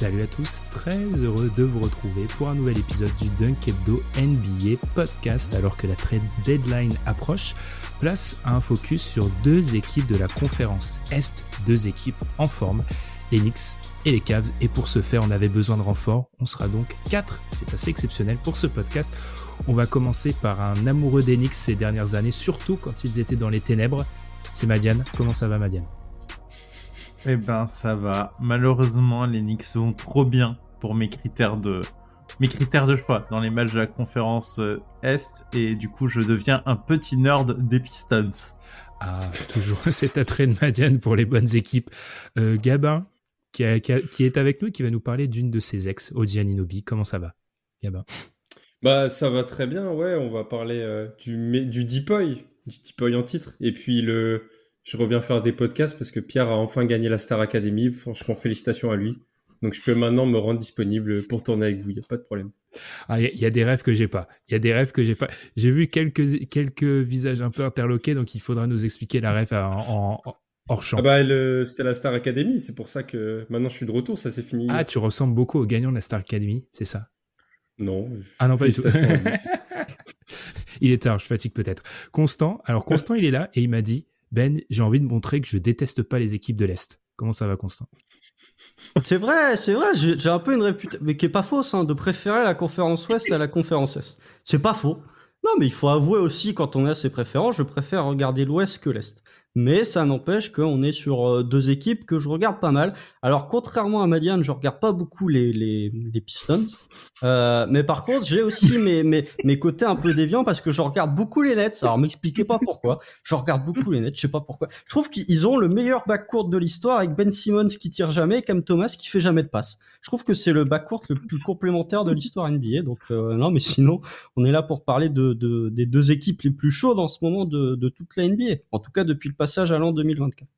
Salut à tous, très heureux de vous retrouver pour un nouvel épisode du Dunk Hebdo NBA podcast alors que la trade deadline approche. Place à un focus sur deux équipes de la conférence Est, deux équipes en forme, les Knicks et les Cavs. Et pour ce faire, on avait besoin de renforts. On sera donc quatre. C'est assez exceptionnel pour ce podcast. On va commencer par un amoureux des Knicks ces dernières années, surtout quand ils étaient dans les ténèbres. C'est Madiane. Comment ça va, Madiane? Eh ben, ça va. Malheureusement, les Knicks sont trop bien pour mes critères de mes critères de choix dans les matchs de la conférence euh, Est et du coup, je deviens un petit nerd des Pistons. Ah, toujours cet attrait de Madiane pour les bonnes équipes. Euh, Gabin, qui, qui, est avec nous, qui va nous parler d'une de ses ex, Oji Aninobi. Comment ça va, Gabin? Bah, ça va très bien, ouais. On va parler euh, du, du Deepoy, du Deepoy en titre. Et puis le, je reviens faire des podcasts parce que Pierre a enfin gagné la Star Academy. Franchement, félicitations à lui. Donc je peux maintenant me rendre disponible pour tourner avec vous, il n'y a pas de problème. Ah, il y, a des rêves que j'ai pas. Il y a des rêves que j'ai pas. J'ai vu quelques, quelques visages un peu interloqués, donc il faudra nous expliquer la rêve en, hors champ. Ah bah c'était la Star Academy, c'est pour ça que maintenant je suis de retour, ça c'est fini. Ah, tu ressembles beaucoup au gagnant de la Star Academy, c'est ça? Non. Ah non, pas du tout. il est tard, je fatigue peut-être. Constant, alors Constant il est là et il m'a dit ben, j'ai envie de montrer que je déteste pas les équipes de l'Est. Comment ça va, Constant? C'est vrai, c'est vrai. J'ai un peu une réputation, mais qui est pas fausse, hein, de préférer la conférence Ouest à la conférence Est. C'est pas faux. Non, mais il faut avouer aussi, quand on a ses préférences, je préfère regarder l'Ouest que l'Est mais ça n'empêche qu'on est sur euh, deux équipes que je regarde pas mal. Alors contrairement à Madiane, je regarde pas beaucoup les les, les Pistons, euh, mais par contre j'ai aussi mes, mes mes côtés un peu déviants parce que je regarde beaucoup les Nets. Alors m'expliquez pas pourquoi. Je regarde beaucoup les Nets, je sais pas pourquoi. Je trouve qu'ils ont le meilleur backcourt de l'histoire avec Ben Simmons qui tire jamais, et Cam Thomas qui fait jamais de passe. Je trouve que c'est le backcourt le plus complémentaire de l'histoire NBA. Donc euh, non, mais sinon on est là pour parler de, de des deux équipes les plus chaudes en ce moment de de toute la NBA. En tout cas depuis le passage à l'an 2024.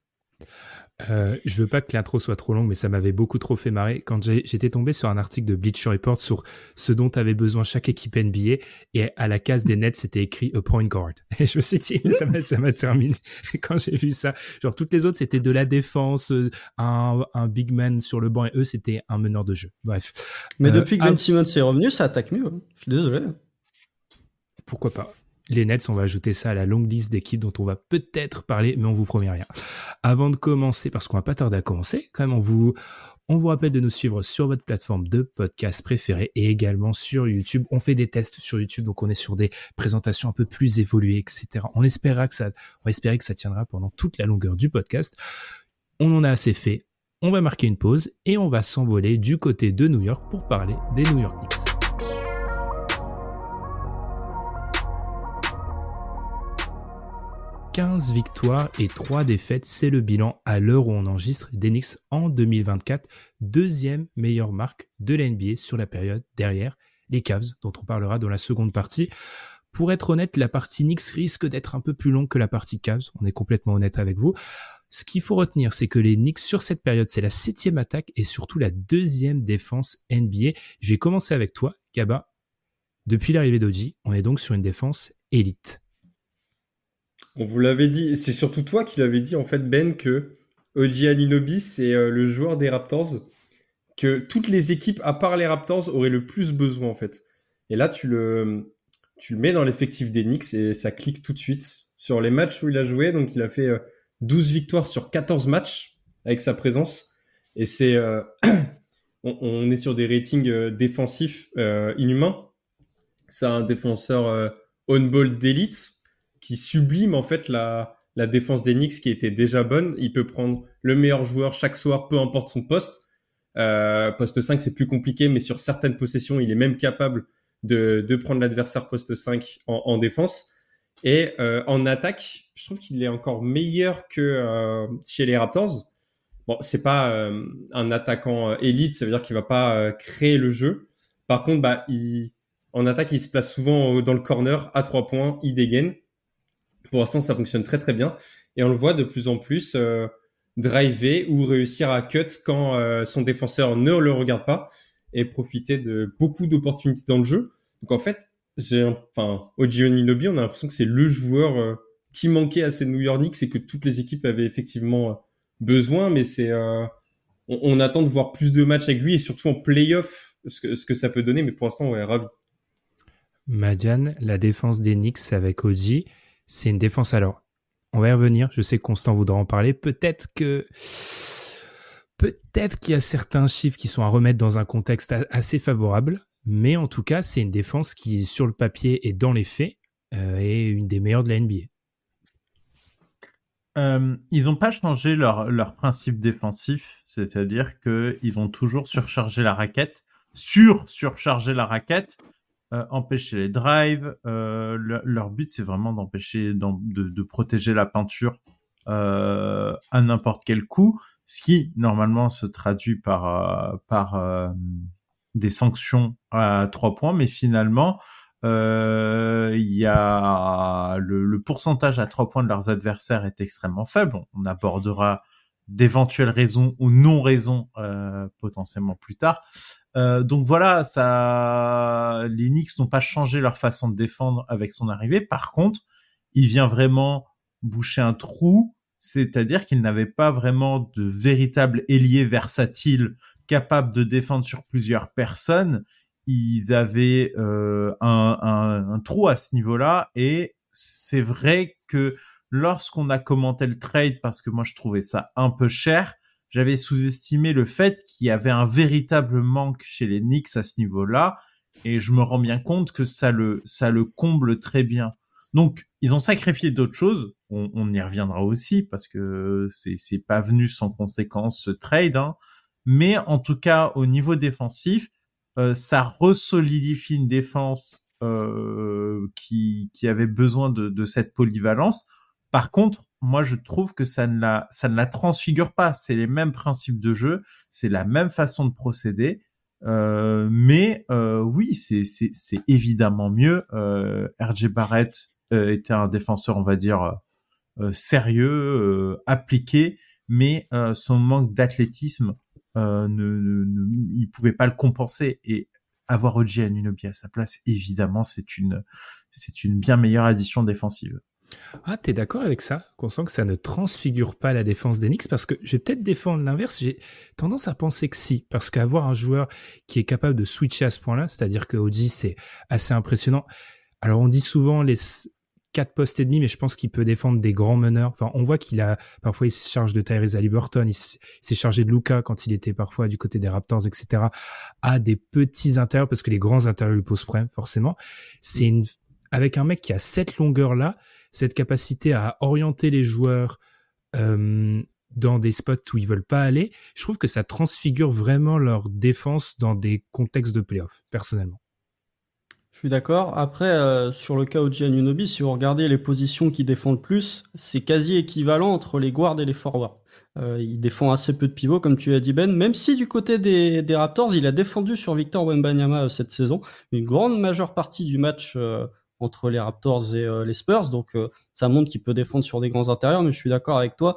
Euh, je veux pas que l'intro soit trop longue, mais ça m'avait beaucoup trop fait marrer quand j'étais tombé sur un article de Bleacher Report sur ce dont avait besoin chaque équipe NBA et à la case des nets c'était écrit a point guard. Et je me suis dit ça m'a ça m'a terminé quand j'ai vu ça. Genre toutes les autres c'était de la défense, euh, un, un big man sur le banc et eux c'était un meneur de jeu. Bref. Mais euh, depuis que Ben Simmons est revenu, ça attaque mieux. Hein. Je suis désolé. Pourquoi pas les Nets, on va ajouter ça à la longue liste d'équipes dont on va peut-être parler, mais on vous promet rien. Avant de commencer, parce qu'on va pas tarder à commencer, quand même, on vous, on vous rappelle de nous suivre sur votre plateforme de podcast préférée et également sur YouTube. On fait des tests sur YouTube, donc on est sur des présentations un peu plus évoluées, etc. On espérera que ça, on que ça tiendra pendant toute la longueur du podcast. On en a assez fait. On va marquer une pause et on va s'envoler du côté de New York pour parler des New York Knicks. 15 victoires et 3 défaites, c'est le bilan à l'heure où on enregistre d'Enix en 2024, deuxième meilleure marque de l'NBA sur la période derrière les Cavs, dont on parlera dans la seconde partie. Pour être honnête, la partie Knicks risque d'être un peu plus longue que la partie Cavs, on est complètement honnête avec vous. Ce qu'il faut retenir, c'est que les Knicks sur cette période, c'est la septième attaque et surtout la deuxième défense NBA. Je vais commencer avec toi, Gaba. Depuis l'arrivée d'Oji, on est donc sur une défense élite. On vous l'avait dit, c'est surtout toi qui l'avais dit en fait Ben que Oji Aninobi c'est euh, le joueur des Raptors que toutes les équipes à part les Raptors auraient le plus besoin en fait. Et là tu le tu le mets dans l'effectif des Knicks et ça clique tout de suite sur les matchs où il a joué donc il a fait 12 euh, victoires sur 14 matchs avec sa présence et c'est euh, on, est sur des ratings défensifs inhumains. C'est un défenseur on-ball d'élite qui sublime en fait la, défense des qui était déjà bonne. Il peut prendre le meilleur joueur chaque soir, peu importe son poste. Euh, poste 5, c'est plus compliqué, mais sur certaines possessions, il est même capable de, prendre l'adversaire poste 5 en, en défense. Et euh, en attaque, je trouve qu'il est encore meilleur que euh, chez les Raptors. Bon, c'est pas un attaquant élite, ça veut dire qu'il va pas créer le jeu. Par contre, bah, en attaque, il se place souvent dans le corner à trois points, il dégaine. Pour l'instant, ça fonctionne très très bien. Et on le voit de plus en plus euh, driver ou réussir à cut quand euh, son défenseur ne le regarde pas et profiter de beaucoup d'opportunités dans le jeu. Donc en fait, j'ai enfin Oji Oninobi, on a l'impression que c'est le joueur euh, qui manquait à ces New York Knicks et que toutes les équipes avaient effectivement euh, besoin, mais c'est on, on, attend de voir plus de matchs avec lui et surtout en playoff ce que, ce que ça peut donner, mais pour l'instant, est ravi. Madiane, la défense des Knicks avec Oji, c'est une défense alors. On va y revenir. Je sais que Constant voudra en parler. Peut-être que peut-être qu'il y a certains chiffres qui sont à remettre dans un contexte assez favorable, mais en tout cas, c'est une défense qui, sur le papier et dans les faits, euh, est une des meilleures de la NBA. Euh, ils n'ont pas changé leur, leur principe défensif, c'est-à-dire qu'ils vont toujours surcharger la raquette, sur surcharger la raquette, euh, empêcher les drives. Euh, leur but, c'est vraiment d'empêcher, de, de, protéger la peinture euh, à n'importe quel coup, ce qui normalement se traduit par par des sanctions à trois points, mais finalement, il y a le, le, pourcentage à trois points de leurs adversaires est extrêmement faible. On abordera d'éventuelles raisons ou non raisons euh, potentiellement plus tard. Euh, donc voilà, ça, les Knicks n'ont pas changé leur façon de défendre avec son arrivée. Par contre, il vient vraiment boucher un trou, c'est-à-dire qu'il n'avait pas vraiment de véritable ailier versatile capable de défendre sur plusieurs personnes. Ils avaient euh, un, un, un, trou à ce niveau-là et c'est vrai que lorsqu'on a commenté le trade, parce que moi je trouvais ça un peu cher, j'avais sous-estimé le fait qu'il y avait un véritable manque chez les Knicks à ce niveau-là, et je me rends bien compte que ça le, ça le comble très bien. Donc, ils ont sacrifié d'autres choses. On, on, y reviendra aussi parce que c'est, c'est pas venu sans conséquence ce trade. Hein. Mais en tout cas, au niveau défensif, euh, ça resolidifie une défense euh, qui, qui avait besoin de, de cette polyvalence. Par contre, moi je trouve que ça ne la ça ne la transfigure pas. C'est les mêmes principes de jeu, c'est la même façon de procéder. Euh, mais euh, oui, c'est c'est évidemment mieux. Euh, RJ Barrett euh, était un défenseur, on va dire euh, sérieux, appliqué, mais son manque d'athlétisme ne, ne, ne, il pouvait pas le compenser. Et avoir OG Anunobi à sa place, évidemment, c'est une c'est une bien meilleure addition défensive. Ah, t'es d'accord avec ça? Qu'on sent que ça ne transfigure pas la défense d'Enix? Parce que je vais peut-être défendre l'inverse. J'ai tendance à penser que si. Parce qu'avoir un joueur qui est capable de switcher à ce point-là, c'est-à-dire que OG, c'est assez impressionnant. Alors, on dit souvent les quatre postes et demi, mais je pense qu'il peut défendre des grands meneurs. Enfin, on voit qu'il a, parfois, il se charge de Tyrese Haliburton, il s'est chargé de Luca quand il était parfois du côté des Raptors, etc. À des petits intérieurs, parce que les grands intérieurs lui posent problème, forcément. C'est une, avec un mec qui a cette longueur-là, cette capacité à orienter les joueurs euh, dans des spots où ils veulent pas aller, je trouve que ça transfigure vraiment leur défense dans des contextes de playoff, personnellement. Je suis d'accord. Après, euh, sur le cas de Giannunobi, si vous regardez les positions qui défendent le plus, c'est quasi équivalent entre les guards et les forwards. Euh, il défend assez peu de pivots, comme tu as dit Ben, même si du côté des, des Raptors, il a défendu sur Victor Wembanyama euh, cette saison. Une grande majeure partie du match euh, entre les Raptors et euh, les Spurs. Donc euh, ça montre qu'il peut défendre sur des grands intérieurs, mais je suis d'accord avec toi.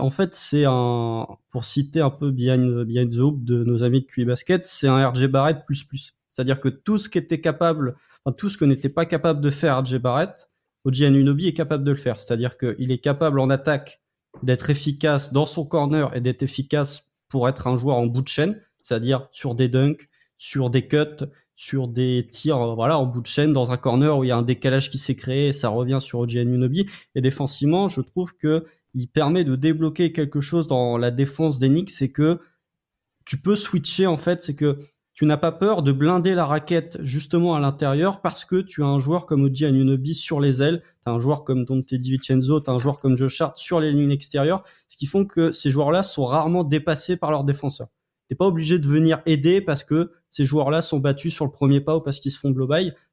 En fait, c'est un, pour citer un peu behind, the hoop de nos amis de QI Basket, c'est un RJ Barrett plus plus. C'est-à-dire que tout ce qui était capable, tout ce que n'était pas capable de faire RJ Barrett, OG Anunobi est capable de le faire. C'est-à-dire qu'il est capable en attaque d'être efficace dans son corner et d'être efficace pour être un joueur en bout de chaîne, c'est-à-dire sur des dunks, sur des cuts, sur des tirs euh, voilà en bout de chaîne dans un corner où il y a un décalage qui s'est créé ça revient sur OG Anunobi et défensivement je trouve que il permet de débloquer quelque chose dans la défense d'Enix c'est que tu peux switcher en fait c'est que tu n'as pas peur de blinder la raquette justement à l'intérieur parce que tu as un joueur comme Oji Anunobi sur les ailes, tu as un joueur comme Dante DiVincenzo, tu as un joueur comme Josh Hart sur les lignes extérieures, ce qui font que ces joueurs-là sont rarement dépassés par leurs défenseurs. T'es pas obligé de venir aider parce que ces joueurs-là sont battus sur le premier pas ou parce qu'ils se font blow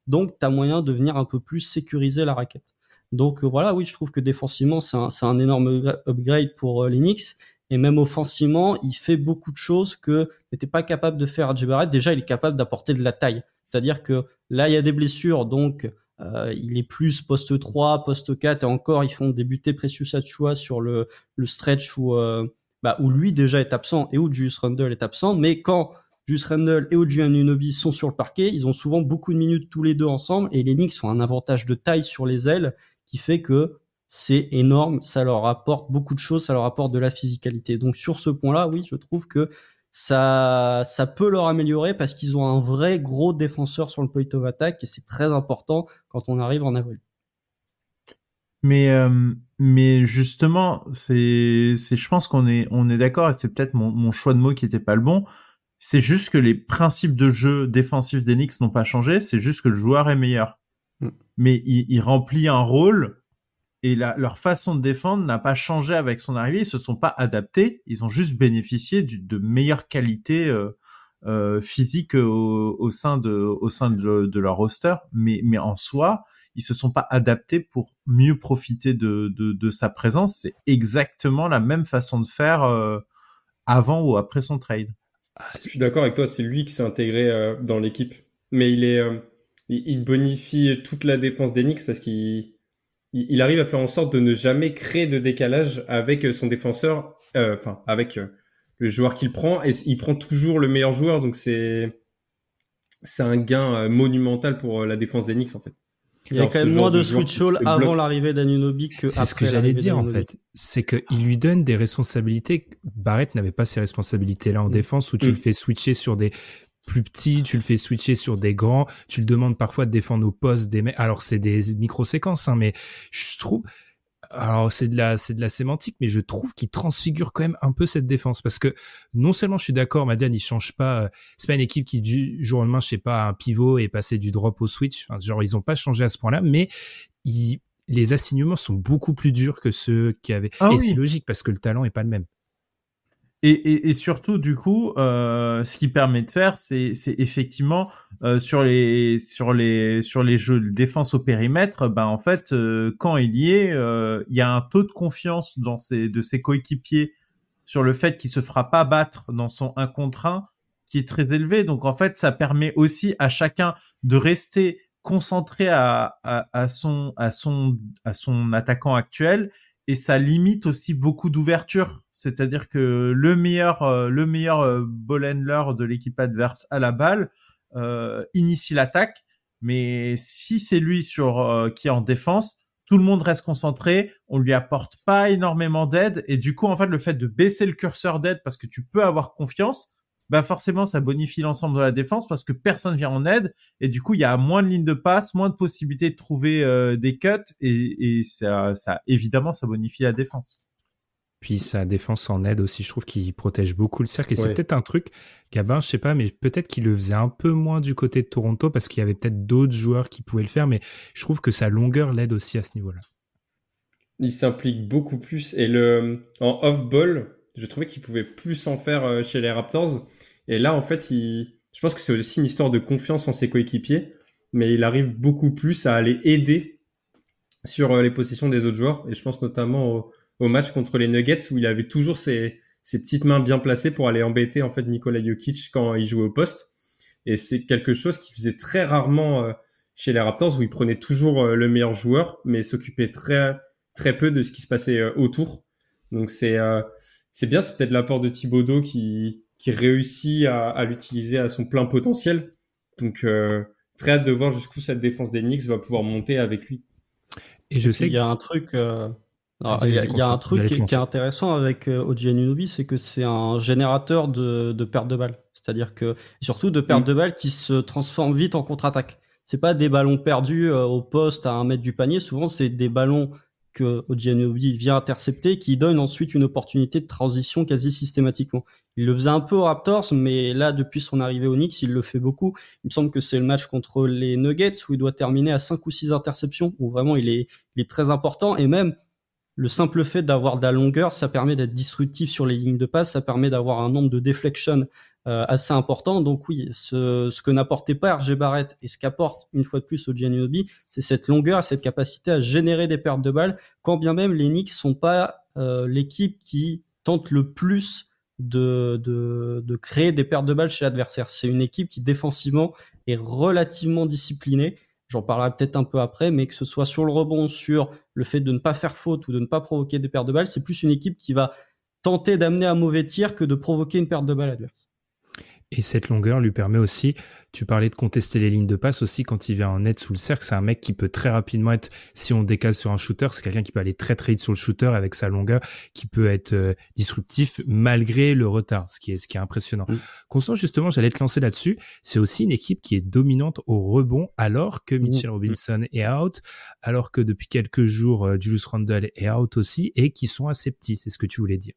donc tu as moyen de venir un peu plus sécuriser la raquette. Donc euh, voilà, oui, je trouve que défensivement, c'est un, un, énorme upgrade pour euh, Linux. Et même offensivement, il fait beaucoup de choses que n'était pas capable de faire à Barrett. Déjà, il est capable d'apporter de la taille. C'est-à-dire que là, il y a des blessures, donc euh, il est plus poste 3, poste 4, et encore, ils font débuter Precious Achua sur le, le stretch où, euh, bah, où lui déjà est absent et où Julius Randle est absent. Mais quand Julius Randle et Oju Anunobi sont sur le parquet, ils ont souvent beaucoup de minutes tous les deux ensemble, et les Knicks ont un avantage de taille sur les ailes qui fait que c'est énorme, ça leur apporte beaucoup de choses, ça leur apporte de la physicalité. Donc sur ce point-là, oui, je trouve que ça, ça peut leur améliorer parce qu'ils ont un vrai gros défenseur sur le point of attack et c'est très important quand on arrive en avril. Mais euh, mais justement, c'est c'est je pense qu'on est on est d'accord et c'est peut-être mon, mon choix de mots qui était pas le bon. C'est juste que les principes de jeu défensif d'Enix n'ont pas changé, c'est juste que le joueur est meilleur. Mm. Mais il, il remplit un rôle et leur façon de défendre n'a pas changé avec son arrivée. Ils se sont pas adaptés. Ils ont juste bénéficié de meilleures qualités euh, euh, physiques au, sein de au sein de, leur roster. Mais mais en soi, ils se sont pas adaptés pour mieux profiter de de, sa présence. C'est exactement la même façon de faire euh, avant ou après son trade. Ah, je suis d'accord avec toi. C'est lui qui s'est intégré dans l'équipe, mais il est il bonifie toute la défense d'Enix parce qu'il il, arrive à faire en sorte de ne jamais créer de décalage avec son défenseur, euh, enfin avec euh, le joueur qu'il prend, et il prend toujours le meilleur joueur, donc c'est c'est un gain euh, monumental pour la défense d'Enix en fait. Il y a quand même moins de, switch all avant l'arrivée d'Anunobi que C'est ce que j'allais dire en fait. C'est qu'il lui donne des responsabilités. Barrett n'avait pas ces responsabilités là en mm. défense où tu mm. le fais switcher sur des plus petit, tu le fais switcher sur des grands, tu le demandes parfois de défendre au poste des mecs. Alors c'est des micro-séquences, hein, mais je trouve, alors c'est de la c'est de la sémantique, mais je trouve qu'il transfigure quand même un peu cette défense parce que non seulement je suis d'accord, Madiane il change pas, euh, c'est pas une équipe qui du jour au lendemain, je sais pas, un pivot et passer du drop au switch, enfin, genre ils ont pas changé à ce point-là, mais les assignements sont beaucoup plus durs que ceux qui avaient. Ah et c'est logique parce que le talent est pas le même. Et, et, et, surtout, du coup, euh, ce qui permet de faire, c'est effectivement euh, sur les sur les sur les jeux de défense au périmètre, ben en fait, euh, quand il y est, euh, il y a un taux de confiance dans ses de ses coéquipiers sur le fait qu'il se fera pas battre dans son 1 contre 1 qui est très élevé. Donc en fait, ça permet aussi à chacun de rester concentré à, à, à son à son à son attaquant actuel et ça limite aussi beaucoup d'ouverture. C'est-à-dire que le meilleur, euh, le meilleur euh, ball handler de l'équipe adverse à la balle euh, initie l'attaque, mais si c'est lui sur euh, qui est en défense, tout le monde reste concentré, on lui apporte pas énormément d'aide. Et du coup en fait le fait de baisser le curseur d'aide parce que tu peux avoir confiance, bah forcément ça bonifie l'ensemble de la défense parce que personne vient en aide et du coup il y a moins de lignes de passe, moins de possibilités de trouver euh, des cuts et, et ça, ça évidemment ça bonifie la défense. Puis sa défense en aide aussi, je trouve qu'il protège beaucoup le cercle et c'est peut-être un truc, Gabin, je sais pas, mais peut-être qu'il le faisait un peu moins du côté de Toronto parce qu'il y avait peut-être d'autres joueurs qui pouvaient le faire, mais je trouve que sa longueur l'aide aussi à ce niveau-là. Il s'implique beaucoup plus et le en off-ball, je trouvais qu'il pouvait plus en faire euh, chez les Raptors. Et là, en fait, il, je pense que c'est aussi une histoire de confiance en ses coéquipiers, mais il arrive beaucoup plus à aller aider sur euh, les positions des autres joueurs. Et je pense notamment au, match contre les Nuggets où il avait toujours ses, ses, petites mains bien placées pour aller embêter en fait Nikola Jokic quand il jouait au poste. Et c'est quelque chose qu'il faisait très rarement euh, chez les Raptors où il prenait toujours le meilleur joueur, mais s'occupait très très peu de ce qui se passait autour. Donc c'est c'est bien, c'est peut-être l'apport de Thibaudot qui, qui réussit à, à l'utiliser à son plein potentiel. Donc, euh, très hâte de voir jusqu'où cette défense d'Enix va pouvoir monter avec lui. Et je sais qu'il y a un truc, euh... il y a, un truc qui, est intéressant avec euh, Oji c'est que c'est un générateur de, de pertes de balles. C'est-à-dire que, surtout de pertes mm. de balles qui se transforment vite en contre-attaque. C'est pas des ballons perdus euh, au poste à un mètre du panier. Souvent, c'est des ballons que vient intercepter, qui donne ensuite une opportunité de transition quasi systématiquement. Il le faisait un peu aux Raptors, mais là, depuis son arrivée au Knicks, il le fait beaucoup. Il me semble que c'est le match contre les Nuggets où il doit terminer à 5 ou 6 interceptions, où vraiment il est, il est très important. Et même, le simple fait d'avoir de la longueur, ça permet d'être disruptif sur les lignes de passe, ça permet d'avoir un nombre de deflections assez important. Donc oui, ce, que n'apportait pas RG Barrett et ce qu'apporte une fois de plus au Giannunobi, c'est cette longueur, cette capacité à générer des pertes de balles, quand bien même les Knicks sont pas euh, l'équipe qui tente le plus de, de, créer des pertes de balles chez l'adversaire. C'est une équipe qui défensivement est relativement disciplinée J'en parlerai peut-être un peu après, mais que ce soit sur le rebond, sur le fait de ne pas faire faute ou de ne pas provoquer des pertes de balles, c'est plus une équipe qui va tenter d'amener un mauvais tir que de provoquer une perte de balle adverse. Et cette longueur lui permet aussi, tu parlais de contester les lignes de passe aussi quand il vient en net sous le cercle, c'est un mec qui peut très rapidement être, si on décale sur un shooter, c'est quelqu'un qui peut aller très très vite sur le shooter avec sa longueur, qui peut être euh, disruptif malgré le retard, ce qui est ce qui est impressionnant. Mm. Constant, justement, j'allais te lancer là-dessus, c'est aussi une équipe qui est dominante au rebond alors que Mitchell mm. Robinson est out, alors que depuis quelques jours euh, Julius Randle est out aussi et qui sont assez petits, c'est ce que tu voulais dire.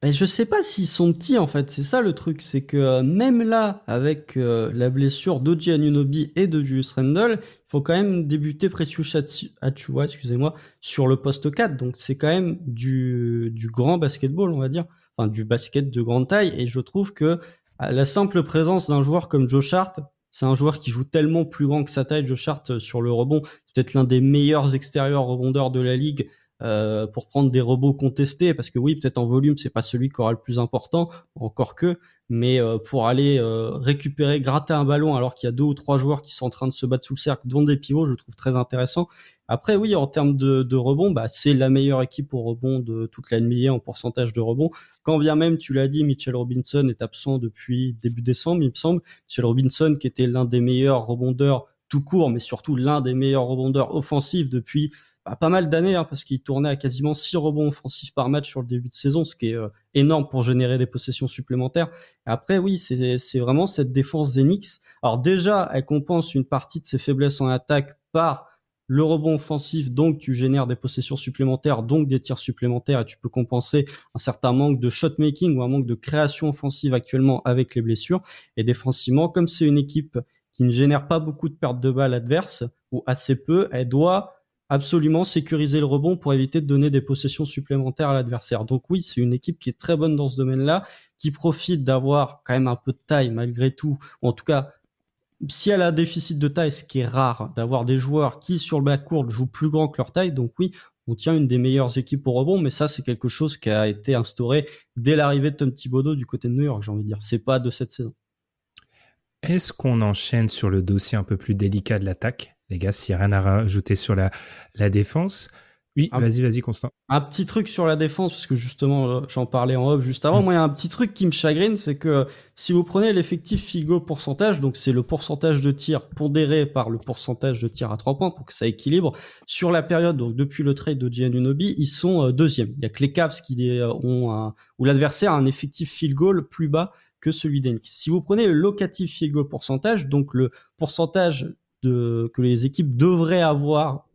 Ben, je sais pas s'ils sont petits en fait, c'est ça le truc, c'est que euh, même là, avec euh, la blessure d'Oji Anunobi et de Julius Randle, il faut quand même débuter Precious Achua, excusez-moi, sur le poste 4, donc c'est quand même du, du grand basketball, on va dire, enfin du basket de grande taille, et je trouve que la simple présence d'un joueur comme Joe Hart, c'est un joueur qui joue tellement plus grand que sa taille, Joe Hart, euh, sur le rebond, peut-être l'un des meilleurs extérieurs rebondeurs de la ligue, euh, pour prendre des robots contestés parce que oui peut-être en volume c'est pas celui qui aura le plus important encore que mais euh, pour aller euh, récupérer gratter un ballon alors qu'il y a deux ou trois joueurs qui sont en train de se battre sous le cercle dont des pivots je trouve très intéressant. Après oui en termes de, de rebond bah c'est la meilleure équipe au rebond de toute la NBA en pourcentage de rebond quand bien même tu l'as dit Mitchell Robinson est absent depuis début décembre il me semble. Mitchell Robinson qui était l'un des meilleurs rebondeurs tout court, mais surtout l'un des meilleurs rebondeurs offensifs depuis bah, pas mal d'années, hein, parce qu'il tournait à quasiment 6 rebonds offensifs par match sur le début de saison, ce qui est euh, énorme pour générer des possessions supplémentaires. après, oui, c'est vraiment cette défense d'Enix. Alors déjà, elle compense une partie de ses faiblesses en attaque par le rebond offensif, donc tu génères des possessions supplémentaires, donc des tirs supplémentaires, et tu peux compenser un certain manque de shot making ou un manque de création offensive actuellement avec les blessures. Et défensivement, comme c'est une équipe qui ne génère pas beaucoup de pertes de balles adverses, ou assez peu, elle doit absolument sécuriser le rebond pour éviter de donner des possessions supplémentaires à l'adversaire. Donc oui, c'est une équipe qui est très bonne dans ce domaine-là, qui profite d'avoir quand même un peu de taille malgré tout, ou en tout cas, si elle a un déficit de taille, ce qui est rare, d'avoir des joueurs qui sur le bas court jouent plus grand que leur taille, donc oui, on tient une des meilleures équipes au rebond, mais ça c'est quelque chose qui a été instauré dès l'arrivée de Tom Thibodeau du côté de New York, j'ai envie de dire. C'est pas de cette saison. Est-ce qu'on enchaîne sur le dossier un peu plus délicat de l'attaque Les gars, s'il n'y a rien à rajouter sur la, la défense? Oui, vas-y, vas-y, Constant. Un petit truc sur la défense, parce que justement, euh, j'en parlais en off juste avant. Mm. Moi, il y a un petit truc qui me chagrine, c'est que si vous prenez l'effectif Figo pourcentage, donc c'est le pourcentage de tirs pondéré par le pourcentage de tirs à trois points pour que ça équilibre, sur la période, donc depuis le trade de Giannunobi, ils sont euh, deuxième. Il y a que les Cavs qui euh, ont un, où l'adversaire a un effectif field goal plus bas que celui d'Enix. Si vous prenez le locatif field pourcentage, donc le pourcentage de, que les équipes devraient avoir,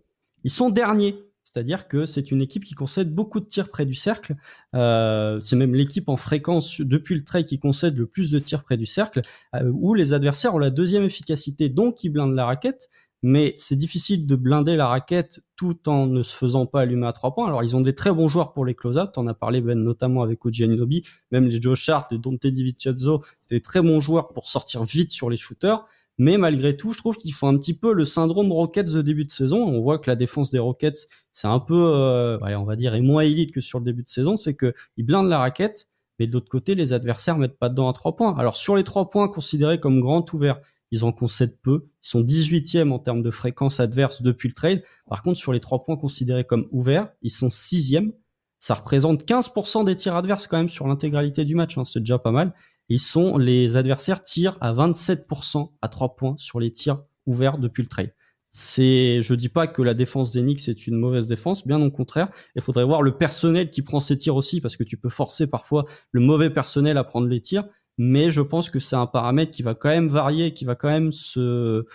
ils sont derniers. C'est-à-dire que c'est une équipe qui concède beaucoup de tirs près du cercle. Euh, c'est même l'équipe en fréquence depuis le trade qui concède le plus de tirs près du cercle, euh, où les adversaires ont la deuxième efficacité, donc ils blindent la raquette mais c'est difficile de blinder la raquette tout en ne se faisant pas allumer à trois points. Alors ils ont des très bons joueurs pour les close-up, t'en as parlé Ben notamment avec Aninobi, même les Joe Chart, les Dante DiVincenzo, c'est des très bons joueurs pour sortir vite sur les shooters. Mais malgré tout, je trouve qu'ils font un petit peu le syndrome Rockets de début de saison. On voit que la défense des Rockets, c'est un peu, euh, on va dire, est moins élite que sur le début de saison. C'est que ils blindent la raquette, mais de l'autre côté, les adversaires mettent pas dedans à trois points. Alors sur les trois points considérés comme grand ouverts, ils en concèdent peu. Ils sont 18e en termes de fréquence adverse depuis le trade. Par contre, sur les trois points considérés comme ouverts, ils sont 6e. Ça représente 15% des tirs adverses quand même sur l'intégralité du match. Hein. C'est déjà pas mal. Ils sont les adversaires tirent à 27% à trois points sur les tirs ouverts depuis le trade. C'est, je dis pas que la défense Knicks est une mauvaise défense, bien au contraire. Il faudrait voir le personnel qui prend ces tirs aussi, parce que tu peux forcer parfois le mauvais personnel à prendre les tirs mais je pense que c'est un paramètre qui va quand même varier, qui va quand même se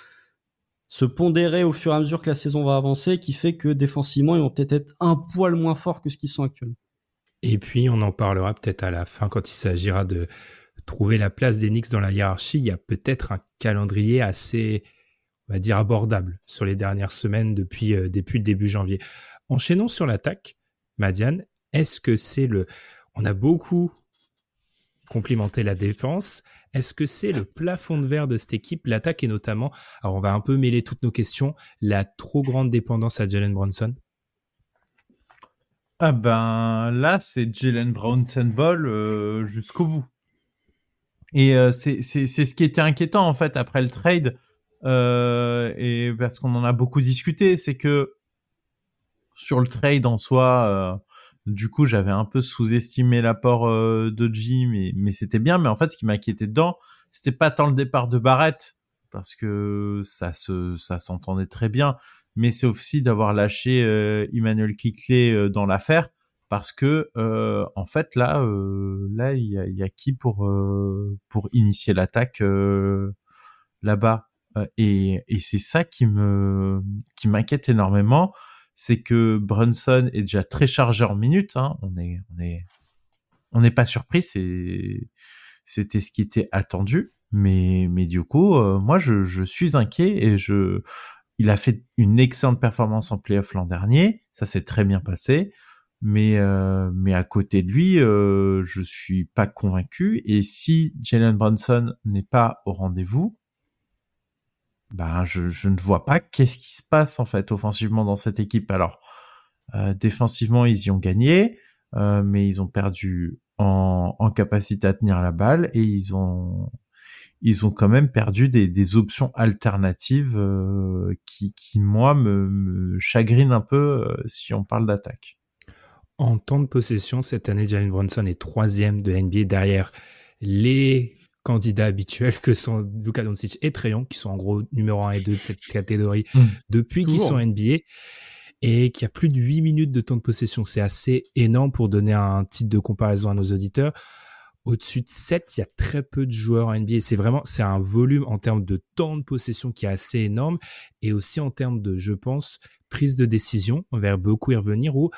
pondérer au fur et à mesure que la saison va avancer, qui fait que défensivement, ils vont peut-être être un poil moins forts que ce qu'ils sont actuellement. Et puis, on en parlera peut-être à la fin quand il s'agira de trouver la place des Knicks dans la hiérarchie. Il y a peut-être un calendrier assez, on va dire, abordable sur les dernières semaines depuis, euh, début janvier. Enchaînons sur l'attaque. Madiane, est-ce que c'est le, on a beaucoup complimenté la défense. Est-ce que c'est le plafond de verre de cette équipe, l'attaque et notamment, alors on va un peu mêler toutes nos questions, la trop grande dépendance à Jalen Bronson Ah ben là, c'est Jalen Bronson Ball euh, jusqu'au bout. Et euh, c'est ce qui était inquiétant en fait après le trade, euh, et parce qu'on en a beaucoup discuté, c'est que sur le trade en soi, du coup, j'avais un peu sous-estimé l'apport euh, mais, mais c'était bien. Mais en fait, ce qui m'inquiétait dedans, c'était pas tant le départ de Barrett, parce que ça se, ça s'entendait très bien, mais c'est aussi d'avoir lâché euh, Emmanuel Kickley euh, dans l'affaire, parce que euh, en fait là, euh, là, il y a, y a, qui pour pour initier l'attaque là-bas, et, et c'est ça qui me qui m'inquiète énormément c'est que Brunson est déjà très chargé en minutes. Hein. On est, on est, on n'est pas surpris. C'est, c'était ce qui était attendu. Mais, mais du coup, euh, moi, je, je suis inquiet et je, il a fait une excellente performance en playoff l'an dernier. Ça s'est très bien passé. Mais, euh, mais à côté de lui, euh, je suis pas convaincu. Et si Jalen Brunson n'est pas au rendez-vous, ben je, je, ne vois pas qu'est-ce qui se passe en fait offensivement dans cette équipe. Alors euh, défensivement ils y ont gagné, euh, mais ils ont perdu en, en, capacité à tenir la balle et ils ont ils ont quand même perdu des, des options alternatives euh, qui, qui moi me, me chagrinent un peu euh, si on parle d'attaque. En temps de possession cette année, Jalen Brunson est troisième de NBA derrière les candidats habituels que sont Luka Doncic et Trayon, qui sont en gros numéro 1 et 2 de cette catégorie mm. depuis qu'ils sont NBA et qui a plus de 8 minutes de temps de possession. C'est assez énorme pour donner un titre de comparaison à nos auditeurs. Au-dessus de 7, il y a très peu de joueurs en NBA. C'est vraiment, c'est un volume en termes de temps de possession qui est assez énorme et aussi en termes de, je pense, prise de décision. On va beaucoup y revenir où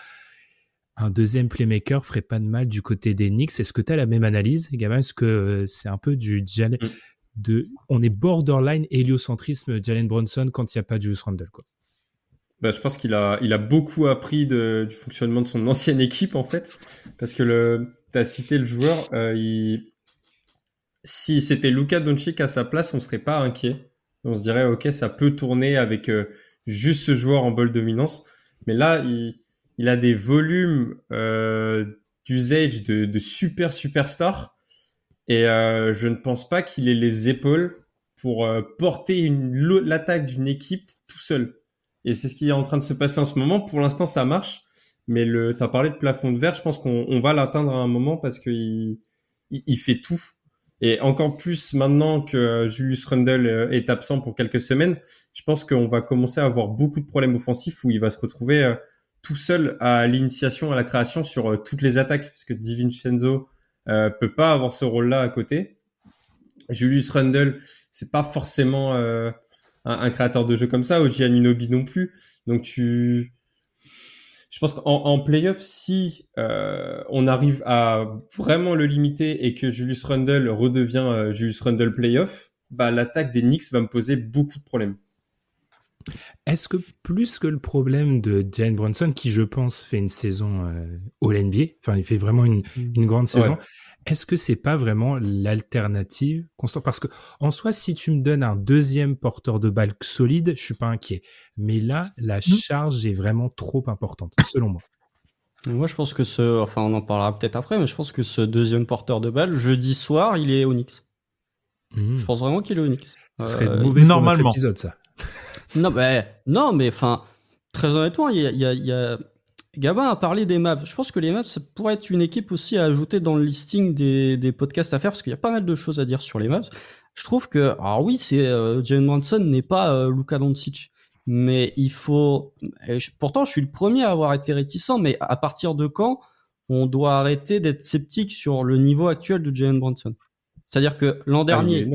un deuxième playmaker ferait pas de mal du côté des Knicks. Est-ce que tu as la même analyse, Gavin Est-ce que euh, c'est un peu du Jalen mm. de on est borderline héliocentrisme Jalen Bronson quand il n'y a pas de Julius Randle quoi? Bah, je pense qu'il a, il a beaucoup appris de, du fonctionnement de son ancienne équipe en fait, parce que le, t'as cité le joueur, euh, il, si c'était Luka Doncic à sa place, on serait pas inquiet. On se dirait ok, ça peut tourner avec euh, juste ce joueur en ball dominance, mais là, il, il a des volumes euh, d'usage de, de super superstar et euh, je ne pense pas qu'il ait les épaules pour euh, porter l'attaque d'une équipe tout seul. Et c'est ce qui est en train de se passer en ce moment. Pour l'instant, ça marche, mais le t'as parlé de plafond de verre, je pense qu'on on va l'atteindre à un moment parce qu'il il, il, fait tout. Et encore plus maintenant que Julius Rundle euh, est absent pour quelques semaines, je pense qu'on va commencer à avoir beaucoup de problèmes offensifs où il va se retrouver tout seul à l'initiation, à la création sur euh, toutes les attaques, parce que DiVincenzo euh, peut pas avoir ce rôle-là à côté. Julius Randle, c'est pas forcément euh, un, créateur de jeu comme ça, Oji Anunobi non plus. Donc tu, je pense qu'en en playoff, si on arrive à vraiment le limiter et que Julius Randle redevient Julius Randle playoff, bah l'attaque des Knicks va me poser beaucoup de problèmes. Est-ce que plus que le problème de Jalen Brunson, qui je pense fait une saison euh, All NBA, enfin il fait vraiment une, mm. une grande saison, est-ce que c'est pas vraiment l'alternative constante? Parce que en soi, si tu me donnes un deuxième porteur de balle solide, je suis pas inquiet. Mais là, la mm. charge est vraiment trop importante, selon moi. Moi, je pense que ce, enfin, on en parlera peut-être après, mais je pense que ce deuxième porteur de balle, jeudi soir, il est Onyx. Mm. Je pense vraiment qu'il est Onyx. Ça serait euh, mauvais normalement. Pour épisode, ça non, mais, non, mais enfin, très honnêtement, il y a, y, a, y a, Gabin a parlé des Mavs. Je pense que les Mavs, ça pourrait être une équipe aussi à ajouter dans le listing des, des podcasts à faire parce qu'il y a pas mal de choses à dire sur les Mavs. Je trouve que, alors oui, c'est euh, Jalen Brunson n'est pas euh, Luka Doncic, mais il faut. pourtant, je suis le premier à avoir été réticent, mais à partir de quand on doit arrêter d'être sceptique sur le niveau actuel de Jalen Brunson? C'est-à-dire que l'an ah, dernier,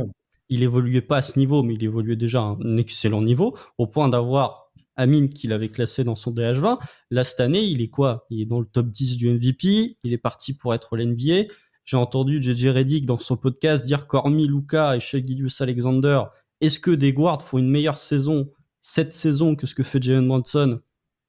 il évoluait pas à ce niveau, mais il évoluait déjà à un excellent niveau, au point d'avoir Amine qu'il avait classé dans son DH20. Là, cette année, il est quoi? Il est dans le top 10 du MVP, il est parti pour être l'NBA. J'ai entendu JJ Reddick dans son podcast dire qu'hormis Luca et Shea Alexander, est-ce que des guards font une meilleure saison cette saison que ce que fait Jalen Brunson?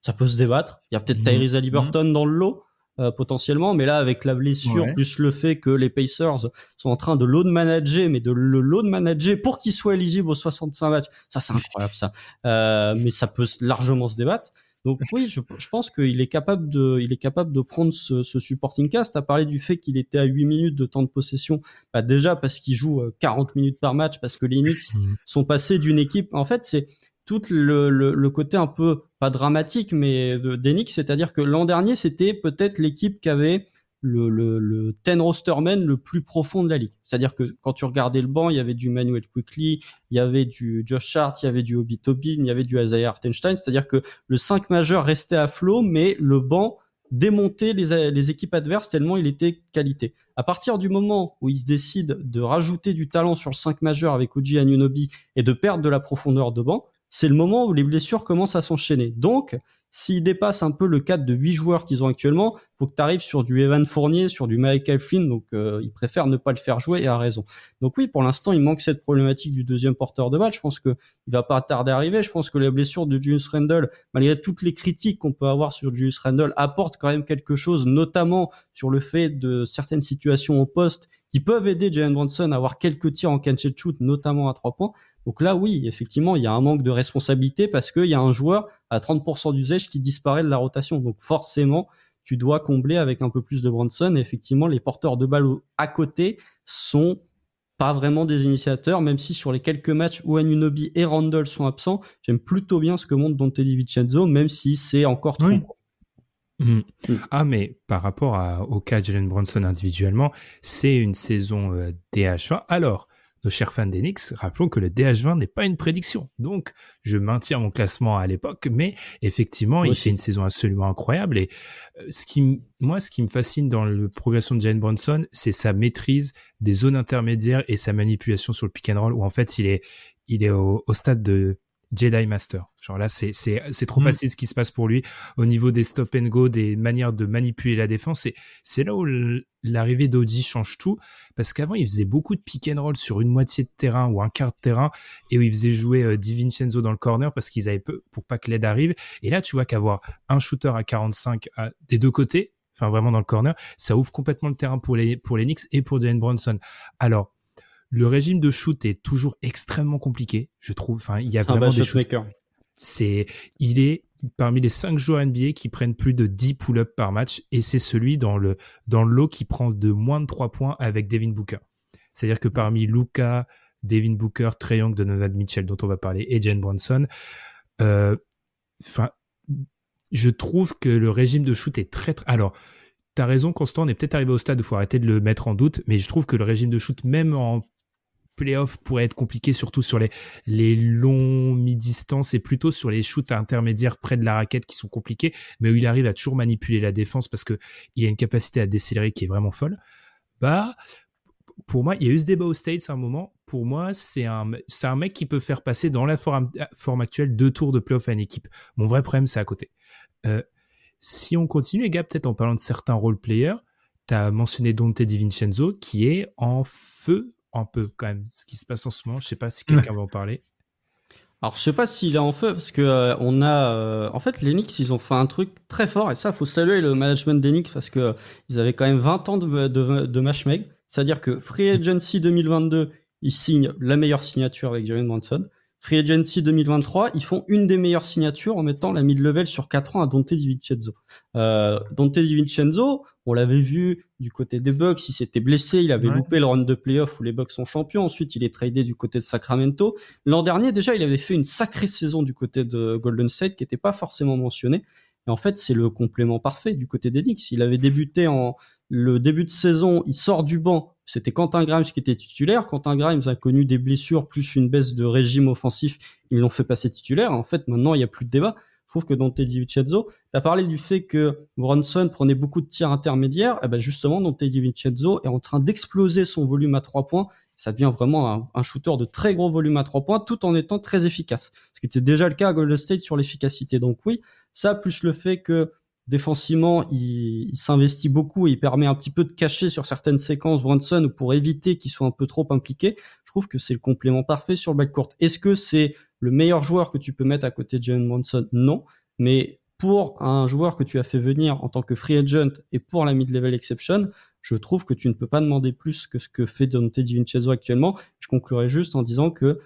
Ça peut se débattre. Il y a peut-être mmh. Tyrese Halliburton dans le lot. Euh, potentiellement, mais là avec la blessure plus le fait que les Pacers sont en train de load manager, mais de le load manager pour qu'il soit éligible aux 65 matchs, ça c'est incroyable ça. Euh, mais ça peut largement se débattre. Donc oui, je, je pense qu'il est capable de, il est capable de prendre ce, ce supporting cast. À parler du fait qu'il était à 8 minutes de temps de possession, bah déjà parce qu'il joue 40 euh, minutes par match, parce que les Knicks mmh. sont passés d'une équipe. En fait, c'est tout le, le, le, côté un peu pas dramatique mais d'Enix, c'est-à-dire que l'an dernier c'était peut-être l'équipe qui avait le, le, le ten le plus profond de la ligue. C'est-à-dire que quand tu regardais le banc, il y avait du Manuel Quickly, il y avait du Josh Hart, il y avait du Obi Tobin, il y avait du Isaiah Hartenstein. C'est-à-dire que le 5 majeur restait à flot, mais le banc démontait les, les équipes adverses tellement il était qualité. À partir du moment où ils décident de rajouter du talent sur le 5 majeur avec Oji Anunobi et de perdre de la profondeur de banc, c'est le moment où les blessures commencent à s'enchaîner. Donc, s'ils dépassent un peu le cadre de 8 joueurs qu'ils ont actuellement, faut que tu arrives sur du Evan Fournier, sur du Michael Flynn, donc euh, ils préfèrent ne pas le faire jouer et à raison. Donc oui, pour l'instant, il manque cette problématique du deuxième porteur de balle. Je pense que il va pas tarder à arriver. Je pense que la blessure de Julius Randle, malgré toutes les critiques qu'on peut avoir sur Julius Randle, apporte quand même quelque chose, notamment sur le fait de certaines situations au poste qui peuvent aider Jalen Brunson à avoir quelques tirs en catch and shoot, notamment à trois points. Donc là, oui, effectivement, il y a un manque de responsabilité parce qu'il y a un joueur à 30% d'usage qui disparaît de la rotation. Donc forcément, tu dois combler avec un peu plus de Brunson. Et effectivement, les porteurs de balles à côté sont pas vraiment des initiateurs, même si sur les quelques matchs où Anunobi et Randall sont absents, j'aime plutôt bien ce que montre Dante DiVincenzo, même si c'est encore trop. Mmh. Ah, mais par rapport à, au cas de Jalen Brunson individuellement, c'est une saison euh, DH1. Alors, nos chers fans d'Enix, rappelons que le DH20 n'est pas une prédiction. Donc, je maintiens mon classement à l'époque, mais effectivement, il fait une saison absolument incroyable. Et euh, ce qui, moi, ce qui me fascine dans la progression de Jalen Bronson, c'est sa maîtrise des zones intermédiaires et sa manipulation sur le pick and roll, où en fait, il est, il est au stade de Jedi Master. Genre là, c'est c'est c'est trop mm. facile ce qui se passe pour lui au niveau des stop and go, des manières de manipuler la défense. Et c'est là où l'arrivée d'Audi change tout, parce qu'avant il faisait beaucoup de pick and roll sur une moitié de terrain ou un quart de terrain, et où il faisait jouer euh, Di Vincenzo dans le corner parce qu'ils avaient peu pour pas que l'aide arrive. Et là, tu vois qu'avoir un shooter à 45 à, des deux côtés, enfin vraiment dans le corner, ça ouvre complètement le terrain pour les pour les Knicks et pour Jalen Bronson. Alors le régime de shoot est toujours extrêmement compliqué, je trouve. Enfin, il y a ah vraiment des C'est, il est parmi les cinq joueurs NBA qui prennent plus de 10 pull-ups par match et c'est celui dans le, dans le lot qui prend de moins de 3 points avec Devin Booker. C'est-à-dire que parmi Luca, Devin Booker, Trey Young, Donovan Mitchell dont on va parler et Jane Bronson, euh, je trouve que le régime de shoot est très, très... alors, T'as raison, Constant, on est peut-être arrivé au stade où il faut arrêter de le mettre en doute, mais je trouve que le régime de shoot, même en playoff pourrait être compliqué, surtout sur les, les longs mi-distance et plutôt sur les shoots intermédiaires près de la raquette qui sont compliqués, mais où il arrive à toujours manipuler la défense parce que il a une capacité à décélérer qui est vraiment folle. Bah, pour moi, il y a eu ce débat aux States à un moment. Pour moi, c'est un, c'est un mec qui peut faire passer dans la forme, forme actuelle deux tours de playoff à une équipe. Mon vrai problème, c'est à côté. Euh, si on continue, les gars, peut-être en parlant de certains role players, t'as mentionné Dante DiVincenzo qui est en feu un peu quand même ce qui se passe en ce moment. Je sais pas si quelqu'un va en parler. Alors je sais pas s'il est en feu parce que euh, on a euh, en fait l'Enix ils ont fait un truc très fort et ça faut saluer le management d'Enix parce que ils avaient quand même 20 ans de, de, de c'est-à-dire que Free Agency 2022 ils signent la meilleure signature avec Jalen Brunson. Free Agency 2023, ils font une des meilleures signatures en mettant la mid-level sur 4 ans à Dante DiVincenzo. Euh, Dante DiVincenzo, on l'avait vu du côté des Bucks, il s'était blessé, il avait loupé le round de playoff où les Bucks sont champions. Ensuite, il est tradé du côté de Sacramento. L'an dernier, déjà, il avait fait une sacrée saison du côté de Golden State qui n'était pas forcément mentionnée. Et en fait, c'est le complément parfait du côté Knicks. Il avait débuté en le début de saison, il sort du banc. C'était Quentin Grimes qui était titulaire. Quentin Grimes a connu des blessures plus une baisse de régime offensif. Ils l'ont fait passer titulaire. En fait, maintenant, il n'y a plus de débat. Je trouve que Dante DiVincenzo, tu as parlé du fait que Bronson prenait beaucoup de tirs intermédiaires. Eh ben justement, Dante DiVincenzo est en train d'exploser son volume à trois points ça devient vraiment un, un, shooter de très gros volume à trois points, tout en étant très efficace. Ce qui était déjà le cas à Golden State sur l'efficacité. Donc oui, ça plus le fait que défensivement, il, s'investit beaucoup et il permet un petit peu de cacher sur certaines séquences Brunson pour éviter qu'il soit un peu trop impliqué. Je trouve que c'est le complément parfait sur le backcourt. Est-ce que c'est le meilleur joueur que tu peux mettre à côté de Jalen Brunson? Non. Mais pour un joueur que tu as fait venir en tant que free agent et pour la mid-level exception, je trouve que tu ne peux pas demander plus que ce que fait Dante DiVincenzo actuellement. Je conclurai juste en disant que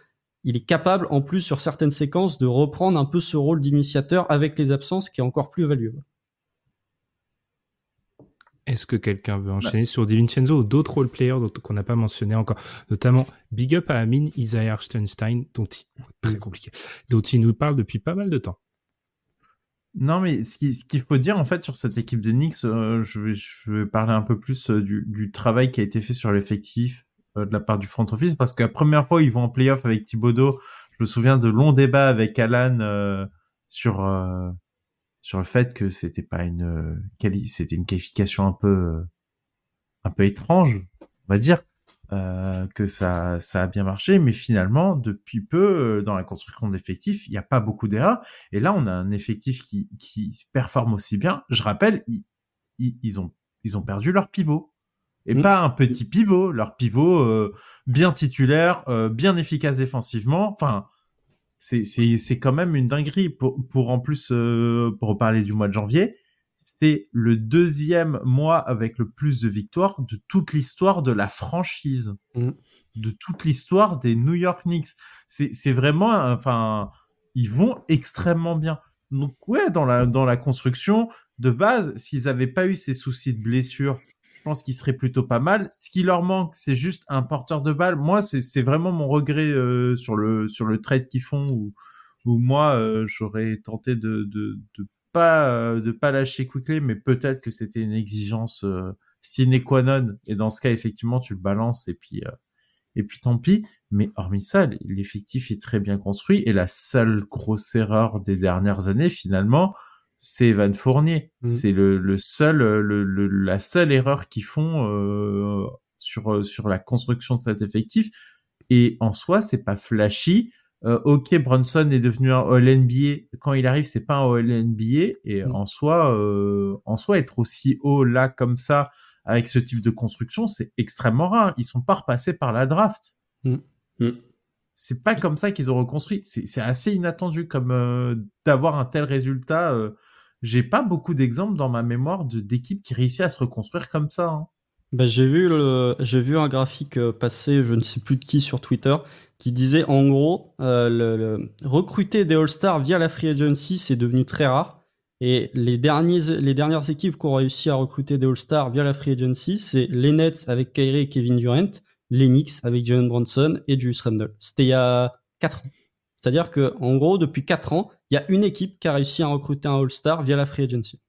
il est capable, en plus, sur certaines séquences, de reprendre un peu ce rôle d'initiateur avec les absences qui est encore plus valuable. Est-ce que quelqu'un veut enchaîner bah. sur DiVincenzo ou d'autres role-players qu'on n'a pas mentionné encore? Notamment, big up à Amin Isaiah Arstenstein, dont il, très compliqué, dont il nous parle depuis pas mal de temps. Non, mais ce qu'il faut dire en fait sur cette équipe d'Enix, euh, je, vais, je vais parler un peu plus euh, du, du, travail qui a été fait sur l'effectif euh, de la part du front office, parce que la première fois ils vont en playoff avec Thibodeau, je me souviens de longs débats avec Alan sur sur le fait que c'était pas une c'était une qualification un peu un peu étrange, on va dire. Euh, que ça, ça a bien marché, mais finalement, depuis peu, euh, dans la construction d'effectifs, il n'y a pas beaucoup d'erreurs. Et là, on a un effectif qui, qui performe aussi bien. Je rappelle, ils, ils, ont, ils ont perdu leur pivot. Et mm. pas un petit pivot, leur pivot euh, bien titulaire, bien efficace défensivement. Enfin, c'est, c'est, c'est quand même une dinguerie. Pour, pour en plus, pour parler du mois de janvier, c'était le deuxième mois avec le plus de victoires de toute l'histoire de la franchise, mm. de toute l'histoire des New York Knicks. C'est, c'est vraiment, enfin, ils vont extrêmement bien. Donc ouais, dans la dans la construction de base, s'ils avaient pas eu ces soucis de blessure, je pense qu'ils seraient plutôt pas mal. Ce qui leur manque, c'est juste un porteur de balle. Moi, c'est c'est vraiment mon regret euh, sur le sur le trade qu'ils font où où moi euh, j'aurais tenté de, de de pas euh, de pas lâcher Quickly, mais peut-être que c'était une exigence euh, sine qua non. Et dans ce cas, effectivement, tu le balances et puis euh, et puis tant pis. Mais hormis ça, l'effectif est très bien construit. Et la seule grosse erreur des dernières années, finalement, c'est Evan Fournier. Mmh. C'est le, le seul, le, la seule erreur qu'ils font euh, sur sur la construction de cet effectif. Et en soi, c'est pas flashy. Euh, ok, Brunson est devenu un All NBA. Quand il arrive, c'est pas un All NBA. Et mm. en soi, euh, en soi, être aussi haut là comme ça avec ce type de construction, c'est extrêmement rare. Ils sont pas repassés par la draft. Mm. C'est pas comme ça qu'ils ont reconstruit. C'est assez inattendu comme euh, d'avoir un tel résultat. Euh, J'ai pas beaucoup d'exemples dans ma mémoire d'équipes qui réussissent à se reconstruire comme ça. Ben, j'ai vu vu un graphique euh, passer, je ne sais plus de qui sur Twitter, qui disait en gros, euh, le, recruter des All-Stars via la free agency, c'est devenu très rare. Et les derniers, les dernières équipes qui ont réussi à recruter des All-Stars via la free agency, c'est les Nets avec Kyrie et Kevin Durant, Knicks avec Jalen Bronson et Julius Randle. C'était il y a 4 ans. C'est-à-dire que, en gros, depuis 4 ans, il y a une équipe qui a réussi à recruter un All-Star via la free agency.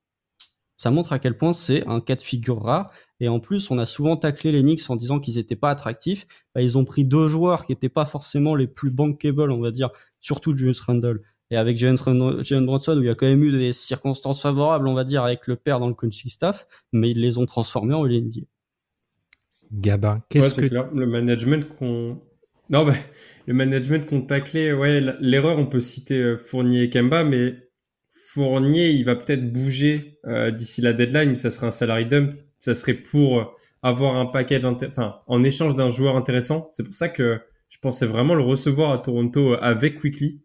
Ça montre à quel point c'est un cas de figure rare. Et en plus, on a souvent taclé les Knicks en disant qu'ils n'étaient pas attractifs. Bah, ils ont pris deux joueurs qui n'étaient pas forcément les plus bankable, on va dire, surtout Julius Randle. Et avec Jalen Bronson, où il y a quand même eu des circonstances favorables, on va dire, avec le père dans le coaching staff, mais ils les ont transformés en NBA. Gabin, qu'est-ce que le management qu'on non, bah, le management qu'on taclé, ouais, l'erreur, on peut citer euh, Fournier et Kemba, mais Fournier, il va peut-être bouger euh, d'ici la deadline, mais ça serait un salary dump. Ça serait pour euh, avoir un package, enfin, en échange d'un joueur intéressant. C'est pour ça que je pensais vraiment le recevoir à Toronto avec Quickly.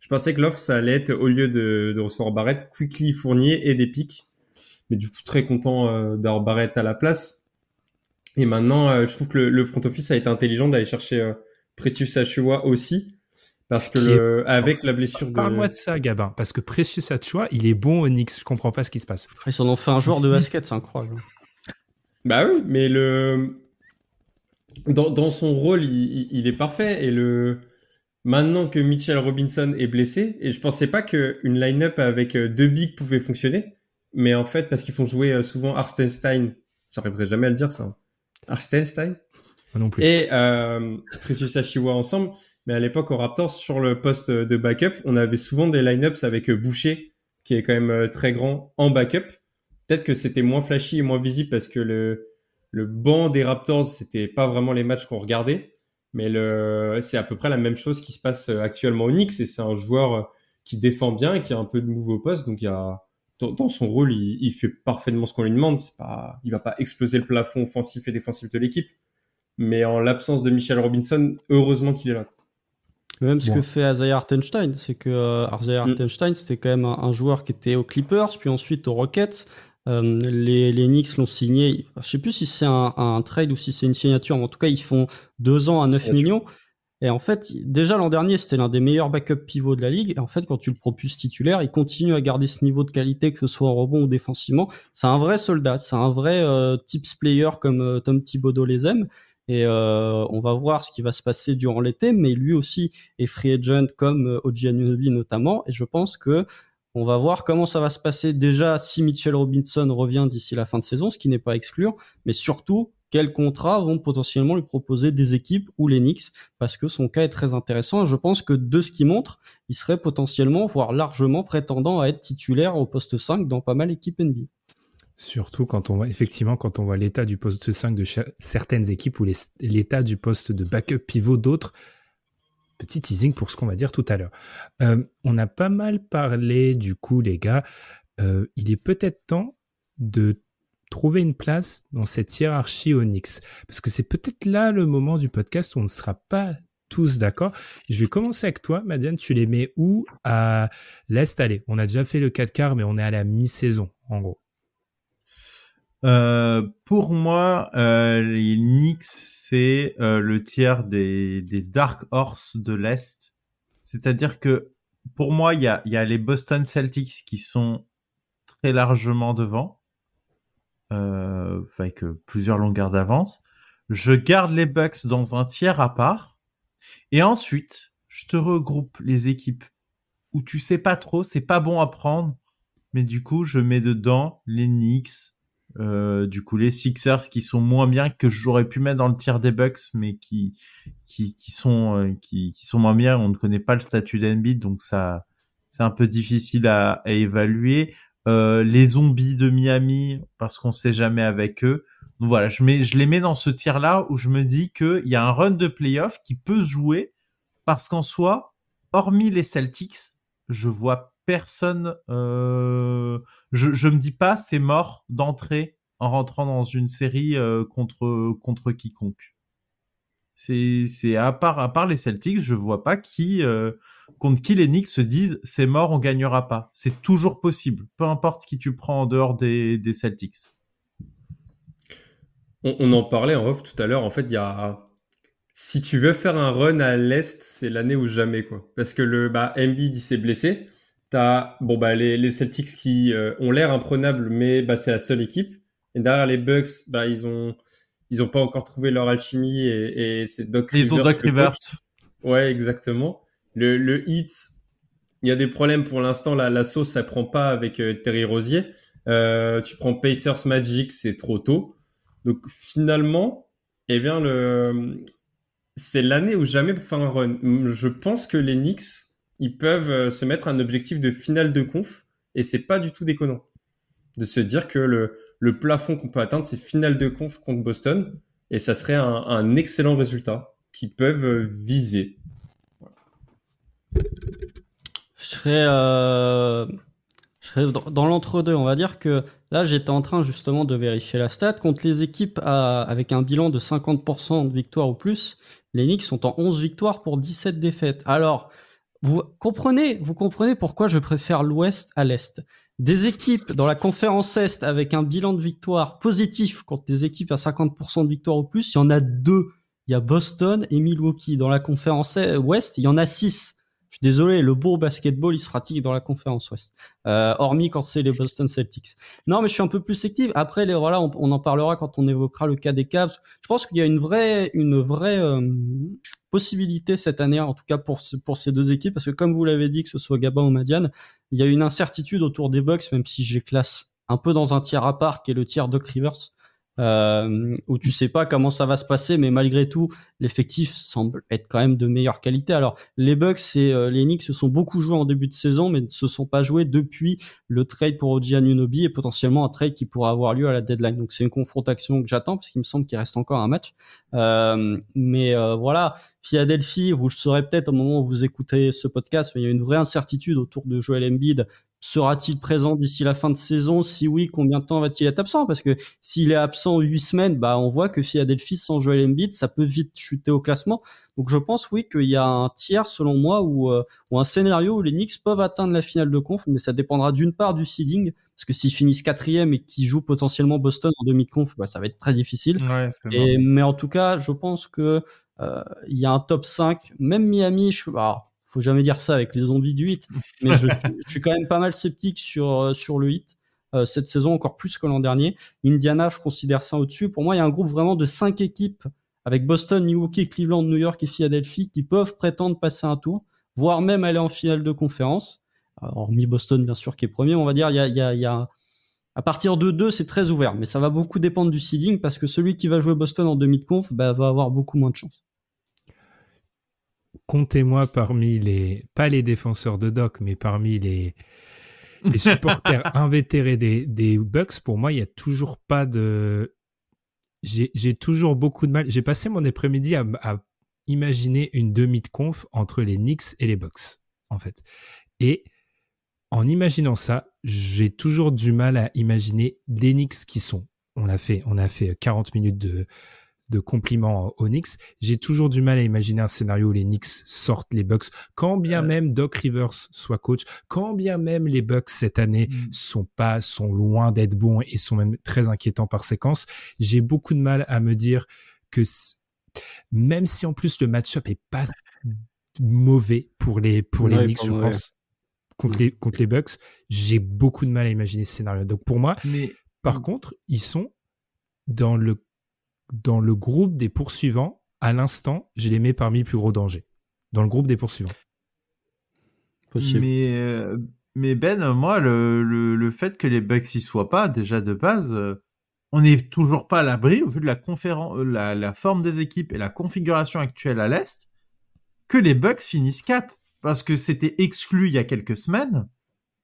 Je pensais que l'offre, ça allait être, au lieu de, de recevoir Barrett, Quickly, Fournier et des pics. Mais du coup, très content euh, d'avoir Barrett à la place. Et maintenant, je trouve que le, front office a été intelligent d'aller chercher Pretius Achua aussi parce que le, avec la blessure de. Parle-moi de ça, Gabin, parce que Precious Achua, il est bon au Knicks. Je comprends pas ce qui se passe. Ils s'en ont fait un joueur de basket, c'est incroyable. Bah oui, mais le dans, dans son rôle, il, il, est parfait et le maintenant que Mitchell Robinson est blessé et je pensais pas que une line-up avec euh, deux bigs pouvait fonctionner, mais en fait parce qu'ils font jouer euh, souvent Arstenstein, j'arriverai jamais à le dire ça. Arstenstein. non plus. Et euh, Precious Achiwa ensemble. Mais à l'époque, au Raptors, sur le poste de backup, on avait souvent des lineups avec euh, Boucher, qui est quand même euh, très grand, en backup. Peut-être que c'était moins flashy et moins visible parce que le, le banc des Raptors, c'était pas vraiment les matchs qu'on regardait. Mais le, c'est à peu près la même chose qui se passe actuellement au Knicks et c'est un joueur qui défend bien et qui a un peu de move au poste. Donc il y a, dans, son rôle, il, il, fait parfaitement ce qu'on lui demande. C'est pas, il va pas exploser le plafond offensif et défensif de l'équipe. Mais en l'absence de Michel Robinson, heureusement qu'il est là. Même ce que fait Isaiah Hartenstein, c'est que euh, Isaiah mm. Hartenstein, c'était quand même un, joueur qui était aux Clippers, puis ensuite aux Rockets. Euh, les, les Knicks l'ont signé. Je sais plus si c'est un, un, trade ou si c'est une signature, mais en tout cas, ils font deux ans à 9 millions. Et en fait, déjà l'an dernier, c'était l'un des meilleurs backup pivots de la ligue. Et en fait, quand tu le propulses titulaire, il continue à garder ce niveau de qualité, que ce soit en rebond ou défensivement. C'est un vrai soldat, c'est un vrai euh, tips player comme euh, Tom Thibodeau les aime. Et euh, on va voir ce qui va se passer durant l'été, mais lui aussi est free agent comme euh, Oji notamment. Et je pense que on va voir comment ça va se passer déjà si Mitchell Robinson revient d'ici la fin de saison, ce qui n'est pas exclure, mais surtout quels contrats vont potentiellement lui proposer des équipes ou les Knicks, parce que son cas est très intéressant. je pense que de ce qu'il montre, il serait potentiellement, voire largement prétendant à être titulaire au poste 5 dans pas mal d'équipes NBA. Surtout quand on voit, effectivement, quand on voit l'état du poste 5 de certaines équipes ou l'état du poste de backup pivot d'autres. Petit teasing pour ce qu'on va dire tout à l'heure. Euh, on a pas mal parlé, du coup, les gars. Euh, il est peut-être temps de trouver une place dans cette hiérarchie Onyx. Parce que c'est peut-être là le moment du podcast où on ne sera pas tous d'accord. Je vais commencer avec toi, Madiane. Tu les mets où à l'Est? Allez, on a déjà fait le 4 quarts, mais on est à la mi-saison, en gros. Euh, pour moi, euh, les Knicks, c'est euh, le tiers des, des Dark Horse de l'Est. C'est-à-dire que pour moi, il y a, y a les Boston Celtics qui sont très largement devant euh, avec plusieurs longueurs d'avance. Je garde les Bucks dans un tiers à part. Et ensuite, je te regroupe les équipes où tu sais pas trop, c'est pas bon à prendre. Mais du coup, je mets dedans les Knicks, euh, du coup les Sixers qui sont moins bien que j'aurais pu mettre dans le tiers des Bucks, mais qui qui, qui sont euh, qui, qui, sont moins bien. On ne connaît pas le statut d'Embiid, donc ça c'est un peu difficile à, à évaluer. Euh, les zombies de Miami parce qu'on sait jamais avec eux. Donc voilà, je mets, je les mets dans ce tir là où je me dis qu'il y a un run de playoff qui peut se jouer parce qu'en soi, hormis les Celtics, je vois personne. Euh, je, je me dis pas c'est mort d'entrer en rentrant dans une série euh, contre contre quiconque. C'est à part à part les Celtics, je vois pas qui contre qui les Knicks se disent c'est mort, on gagnera pas. C'est toujours possible, peu importe qui tu prends en dehors des, des Celtics. On, en parlait en off tout à l'heure. En fait, il y a si tu veux faire un run à l'est, c'est l'année ou jamais quoi. Parce que le bah Embiid s'est blessé. T'as bon bah les, les Celtics qui euh, ont l'air imprenables, mais bah c'est la seule équipe. Et derrière les Bucks, bah ils ont ils ont pas encore trouvé leur alchimie et, et c'est Doc Ils ont Doc Rivers. Ouais, exactement. Le, le hit, il y a des problèmes pour l'instant. La, la sauce, ça prend pas avec euh, Terry Rosier. Euh, tu prends Pacers Magic, c'est trop tôt. Donc finalement, eh bien le, c'est l'année où jamais pour faire un run. Je pense que les Knicks, ils peuvent euh, se mettre un objectif de finale de conf et c'est pas du tout déconnant de se dire que le, le plafond qu'on peut atteindre, c'est finale de conf contre Boston et ça serait un, excellent résultat qu'ils peuvent viser. Je serais, euh, je serais dans, l'entre-deux. On va dire que là, j'étais en train justement de vérifier la stat. Contre les équipes avec un bilan de 50% de victoires ou plus, les Knicks sont en 11 victoires pour 17 défaites. Alors, vous comprenez, vous comprenez pourquoi je préfère l'Ouest à l'Est. Des équipes dans la conférence Est avec un bilan de victoire positif contre des équipes à 50% de victoires ou plus, il y en a deux. Il y a Boston et Milwaukee. Dans la conférence Ouest, il y en a six. Je suis désolé, le beau basketball, il se pratique dans la conférence Ouest. Euh, hormis quand c'est les Boston Celtics. Non, mais je suis un peu plus sective. Après, les, voilà, on, on, en parlera quand on évoquera le cas des Cavs. Je pense qu'il y a une vraie, une vraie euh, possibilité cette année, en tout cas pour, pour ces deux équipes, parce que comme vous l'avez dit, que ce soit Gabin ou Madiane, il y a une incertitude autour des Bucks, même si je les classe un peu dans un tiers à part, qui est le tiers Doc Rivers euh, où tu sais pas comment ça va se passer, mais malgré tout, l'effectif semble être quand même de meilleure qualité. Alors, les Bucks et euh, les Knicks se sont beaucoup joués en début de saison, mais ne se sont pas joués depuis le trade pour Oji Anunoby et potentiellement un trade qui pourra avoir lieu à la deadline. Donc, c'est une confrontation que j'attends parce qu'il me semble qu'il reste encore un match. Euh, mais euh, voilà, Philadelphie, vous le saurez peut-être au moment où vous écoutez ce podcast, mais il y a une vraie incertitude autour de Joel Embiid Sera-t-il présent d'ici la fin de saison? Si oui, combien de temps va-t-il être absent? Parce que s'il est absent huit semaines, bah on voit que Philadelphie sans Joel Embiid, ça peut vite chuter au classement. Donc je pense oui qu'il y a un tiers selon moi ou euh, un scénario où les Knicks peuvent atteindre la finale de conf, mais ça dépendra d'une part du seeding parce que s'ils finissent quatrième et qu'ils jouent potentiellement Boston en demi conf, bah, ça va être très difficile. Ouais, et, mais en tout cas, je pense que euh, il y a un top 5, même Miami, je, alors, faut jamais dire ça avec les zombies du hit, mais je, je, suis quand même pas mal sceptique sur euh, sur le hit euh, cette saison encore plus que l'an dernier. Indiana, je considère ça au-dessus. Pour moi, il y a un groupe vraiment de cinq équipes avec Boston, Milwaukee, Cleveland, New York et Philadelphie qui peuvent prétendre passer un tour, voire même aller en finale de conférence. hormis Boston, bien sûr, qui est premier, on va dire, il y a, il y a, il y a à partir de deux, c'est très ouvert, mais ça va beaucoup dépendre du seeding parce que celui qui va jouer Boston en demi de conf bah, va avoir beaucoup moins de chance comptez-moi parmi les, pas les défenseurs de Doc, mais parmi les, les supporters invétérés des, des Bucks, pour moi, il y a toujours pas de, j'ai toujours beaucoup de mal. J'ai passé mon après-midi à, à, imaginer une demi de conf entre les Knicks et les Bucks, en fait. Et en imaginant ça, j'ai toujours du mal à imaginer les Knicks qui sont. On a fait, on a fait 40 minutes de, de compliments aux Knicks. J'ai toujours du mal à imaginer un scénario où les Knicks sortent les Bucks, quand bien même Doc Rivers soit coach, quand bien même les Bucks cette année mm. sont pas, sont loin d'être bons et sont même très inquiétants par séquence. J'ai beaucoup de mal à me dire que même si en plus le match-up est pas mauvais pour les pour les Knicks, je pense, contre les contre les Bucks, j'ai beaucoup de mal à imaginer ce scénario. Donc pour moi, Mais... par contre, ils sont dans le dans le groupe des poursuivants, à l'instant, je les mets parmi les plus gros dangers. Dans le groupe des poursuivants. Possible. Mais, euh, mais Ben, moi, le, le, le, fait que les Bucks y soient pas, déjà de base, euh, on n'est toujours pas à l'abri, au vu de la, conférence, euh, la, la forme des équipes et la configuration actuelle à l'Est, que les Bucks finissent 4. Parce que c'était exclu il y a quelques semaines.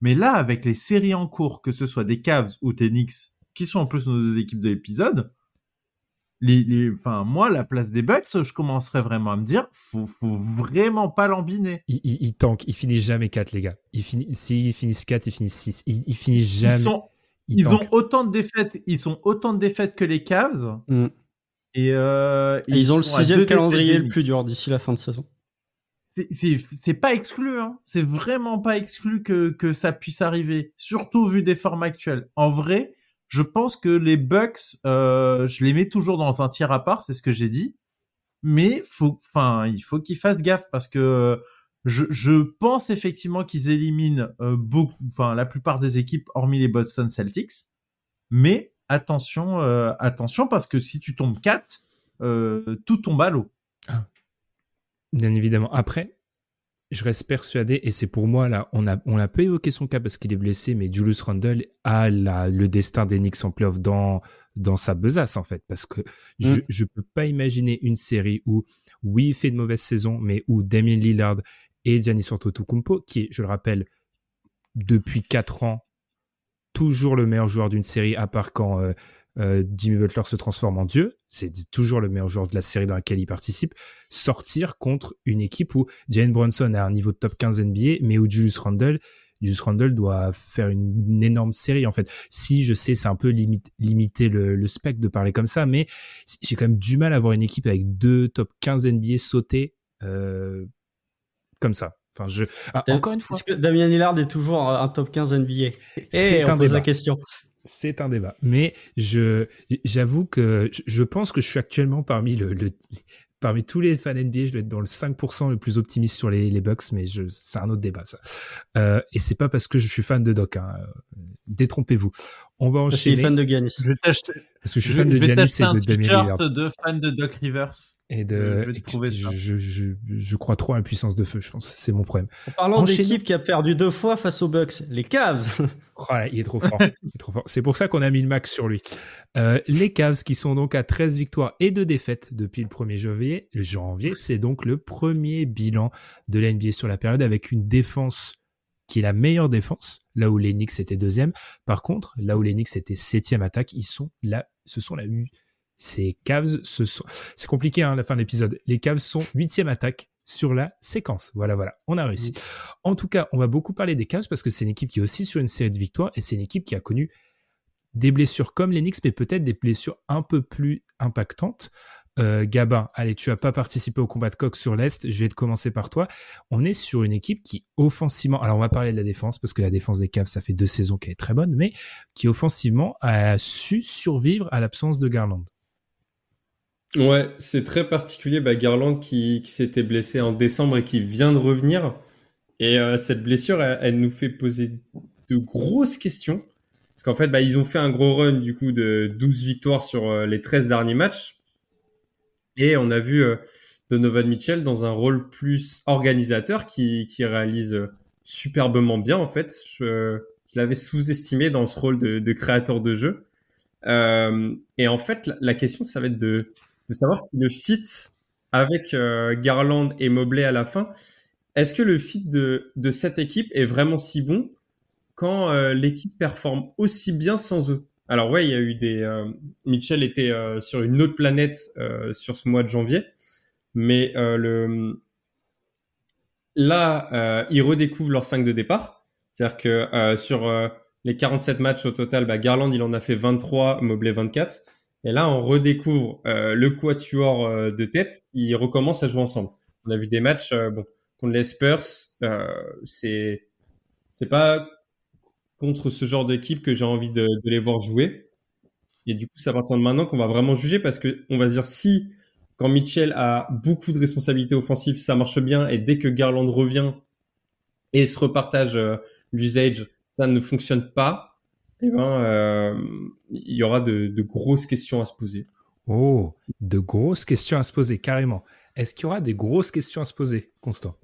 Mais là, avec les séries en cours, que ce soit des Cavs ou des Knicks, qui sont en plus nos deux équipes de l'épisode, les, enfin, moi, la place des Bucks, je commencerais vraiment à me dire, faut, faut vraiment pas l'embiner. Ils, ils, ils tankent, ils finissent jamais 4, les gars. Ils finissent, s'ils finissent 4, ils finissent 6. Ils, ils finissent jamais. Ils, sont, ils, ont autant de défaites, ils sont autant de défaites que les Cavs. Mm. Et, euh, et, ils, ont le sixième calendrier le plus dur d'ici la fin de saison. C'est pas exclu, hein. C'est vraiment pas exclu que, que ça puisse arriver. Surtout vu des formes actuelles. En vrai, je pense que les Bucks, euh, je les mets toujours dans un tiers à part, c'est ce que j'ai dit. Mais il faut qu'ils fassent gaffe parce que je, je pense effectivement qu'ils éliminent euh, beaucoup, la plupart des équipes hormis les Boston Celtics. Mais attention, euh, attention parce que si tu tombes 4, euh, tout tombe à l'eau. Ah. Bien évidemment. Après, je reste persuadé, et c'est pour moi là, on a, on a peu évoqué son cas parce qu'il est blessé, mais Julius Randle a la, le destin des Knicks en playoff dans, dans sa besace en fait, parce que je, mm. je peux pas imaginer une série où, oui, il fait de mauvaise saison, mais où Damien Lillard et Giannis Antetokounmpo, qui est, je le rappelle, depuis quatre ans, toujours le meilleur joueur d'une série, à part quand euh, euh, Jimmy Butler se transforme en dieu, c'est toujours le meilleur joueur de la série dans laquelle il participe, sortir contre une équipe où Jane Brunson a un niveau de top 15 NBA, mais où Julius Randle, Julius Randle doit faire une, énorme série en fait. Si je sais, c'est un peu limiter le, le spectre de parler comme ça, mais j'ai quand même du mal à avoir une équipe avec deux top 15 NBA sautés euh, comme ça. Enfin, je ah, encore une fois. Est-ce que Damien Lillard est toujours un top 15 NBA eh, on pose la question c'est un débat. Mais je, j'avoue que je pense que je suis actuellement parmi le, le parmi tous les fans NBA, je dois être dans le 5% le plus optimiste sur les, les Bucks, mais je, c'est un autre débat, ça. Euh, et c'est pas parce que je suis fan de Doc, hein. Détrompez-vous. On va enchaîner. Je suis fan de Giannis. Je parce que je suis fan de Giannis et de Damien Lillard. de fan de Doc Rivers. Et de, je, trouver ça. Je, je, je, crois trop à la puissance de feu, je pense. C'est mon problème. En parlant d'équipe qui a perdu deux fois face aux Bucks, les Cavs. Oh, il est trop fort. il est trop fort. C'est pour ça qu'on a mis le max sur lui. Euh, les Cavs qui sont donc à 13 victoires et 2 défaites depuis le 1er janvier. Le janvier, c'est donc le premier bilan de la NBA sur la période avec une défense qui est la meilleure défense, là où les Knicks étaient deuxième. Par contre, là où les Knicks étaient septième attaque, ils sont là, ce sont la ces Cavs, ce sont, c'est compliqué, hein, la fin de l'épisode. Les Cavs sont huitième attaque sur la séquence. Voilà, voilà, on a réussi. En tout cas, on va beaucoup parler des Cavs parce que c'est une équipe qui est aussi sur une série de victoires et c'est une équipe qui a connu des blessures comme les Knicks, mais peut-être des blessures un peu plus impactantes. Euh, Gabin, allez, tu as pas participé au combat de coq sur l'Est, je vais te commencer par toi. On est sur une équipe qui offensivement, alors on va parler de la défense, parce que la défense des Cavs, ça fait deux saisons qu'elle est très bonne, mais qui offensivement a su survivre à l'absence de Garland. Ouais, c'est très particulier. Bah, Garland qui, qui s'était blessé en décembre et qui vient de revenir. Et euh, cette blessure, elle, nous fait poser de grosses questions. Parce qu'en fait, bah, ils ont fait un gros run du coup de 12 victoires sur euh, les 13 derniers matchs. Et on a vu euh, Donovan Mitchell dans un rôle plus organisateur qui, qui réalise superbement bien en fait. Je, je l'avais sous-estimé dans ce rôle de, de créateur de jeu. et en fait, la, la question, ça va être de de savoir si le fit avec euh, Garland et Mobley à la fin, est-ce que le fit de, de cette équipe est vraiment si bon quand euh, l'équipe performe aussi bien sans eux? Alors ouais, il y a eu des... Euh, Mitchell était sur une autre planète sur ce mois de janvier, mais le là, ils redécouvrent leur 5 de départ. C'est-à-dire que sur les 47 matchs au total, bah, Garland, il en a fait 23, Mobley 24. Et là, on redécouvre euh, le quatuor euh, de tête. Ils recommencent à jouer ensemble. On a vu des matchs, euh, bon, contre les Spurs. c'est c'est pas contre ce genre d'équipe que j'ai envie de, de, les voir jouer. Et du coup, c'est à partir de maintenant qu'on va vraiment juger parce que on va dire si quand Mitchell a beaucoup de responsabilités offensives, ça marche bien, et dès que Garland revient et se repartage l'usage, ça ne fonctionne pas eh ben, euh, il y aura de, de, grosses questions à se poser. Oh, de grosses questions à se poser, carrément. Est-ce qu'il y aura des grosses questions à se poser, Constant?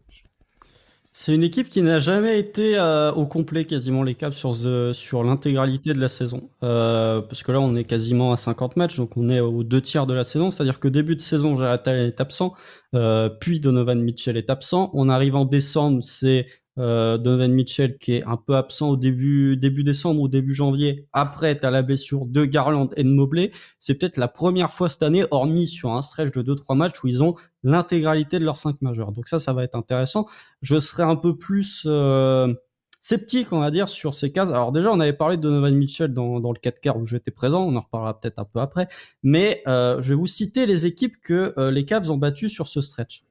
C'est une équipe qui n'a jamais été euh, au complet quasiment les Cavs sur, sur l'intégralité de la saison. Euh, parce que là, on est quasiment à 50 matchs, donc on est aux deux tiers de la saison. C'est-à-dire que début de saison, Jared est absent, euh, puis Donovan Mitchell est absent. On arrive en décembre, c'est euh, Donovan Mitchell qui est un peu absent au début début décembre ou début janvier. Après, tu as la blessure de Garland et de Mobley. C'est peut-être la première fois cette année, hormis sur un stretch de 2-3 matchs où ils ont l'intégralité de leurs 5 majeurs. Donc ça, ça va être intéressant. Je serai un peu plus euh, sceptique, on va dire, sur ces cases. Alors déjà, on avait parlé de Donovan Mitchell dans, dans le 4 quarts où j'étais présent. On en reparlera peut-être un peu après. Mais euh, je vais vous citer les équipes que euh, les Cavs ont battues sur ce stretch.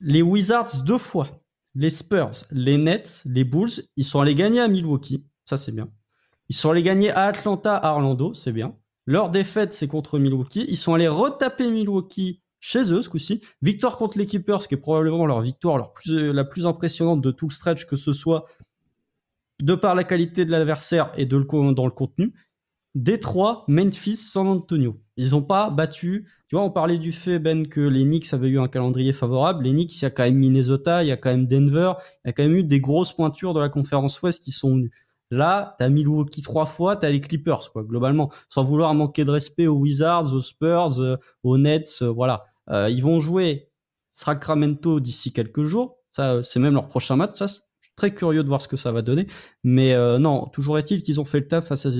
Les Wizards deux fois les Spurs, les Nets, les Bulls, ils sont allés gagner à Milwaukee, ça c'est bien. Ils sont allés gagner à Atlanta, à Orlando, c'est bien. Leur défaite, c'est contre Milwaukee. Ils sont allés retaper Milwaukee chez eux ce coup-ci. Victoire contre les Keepers, qui est probablement leur victoire plus, la plus impressionnante de tout le stretch, que ce soit de par la qualité de l'adversaire et de dans le contenu. Détroit, Memphis, San Antonio. Ils n'ont pas battu. Tu vois, on parlait du fait, Ben, que les Knicks avaient eu un calendrier favorable. Les Knicks, il y a quand même Minnesota, il y a quand même Denver, il y a quand même eu des grosses pointures de la conférence Ouest qui sont venues. Là, t'as Milwaukee trois fois, t'as les Clippers, quoi, globalement. Sans vouloir manquer de respect aux Wizards, aux Spurs, euh, aux Nets, euh, voilà. Euh, ils vont jouer Sacramento d'ici quelques jours. Ça, c'est même leur prochain match. Ça, je très curieux de voir ce que ça va donner. Mais non, toujours est-il qu'ils ont fait le taf face à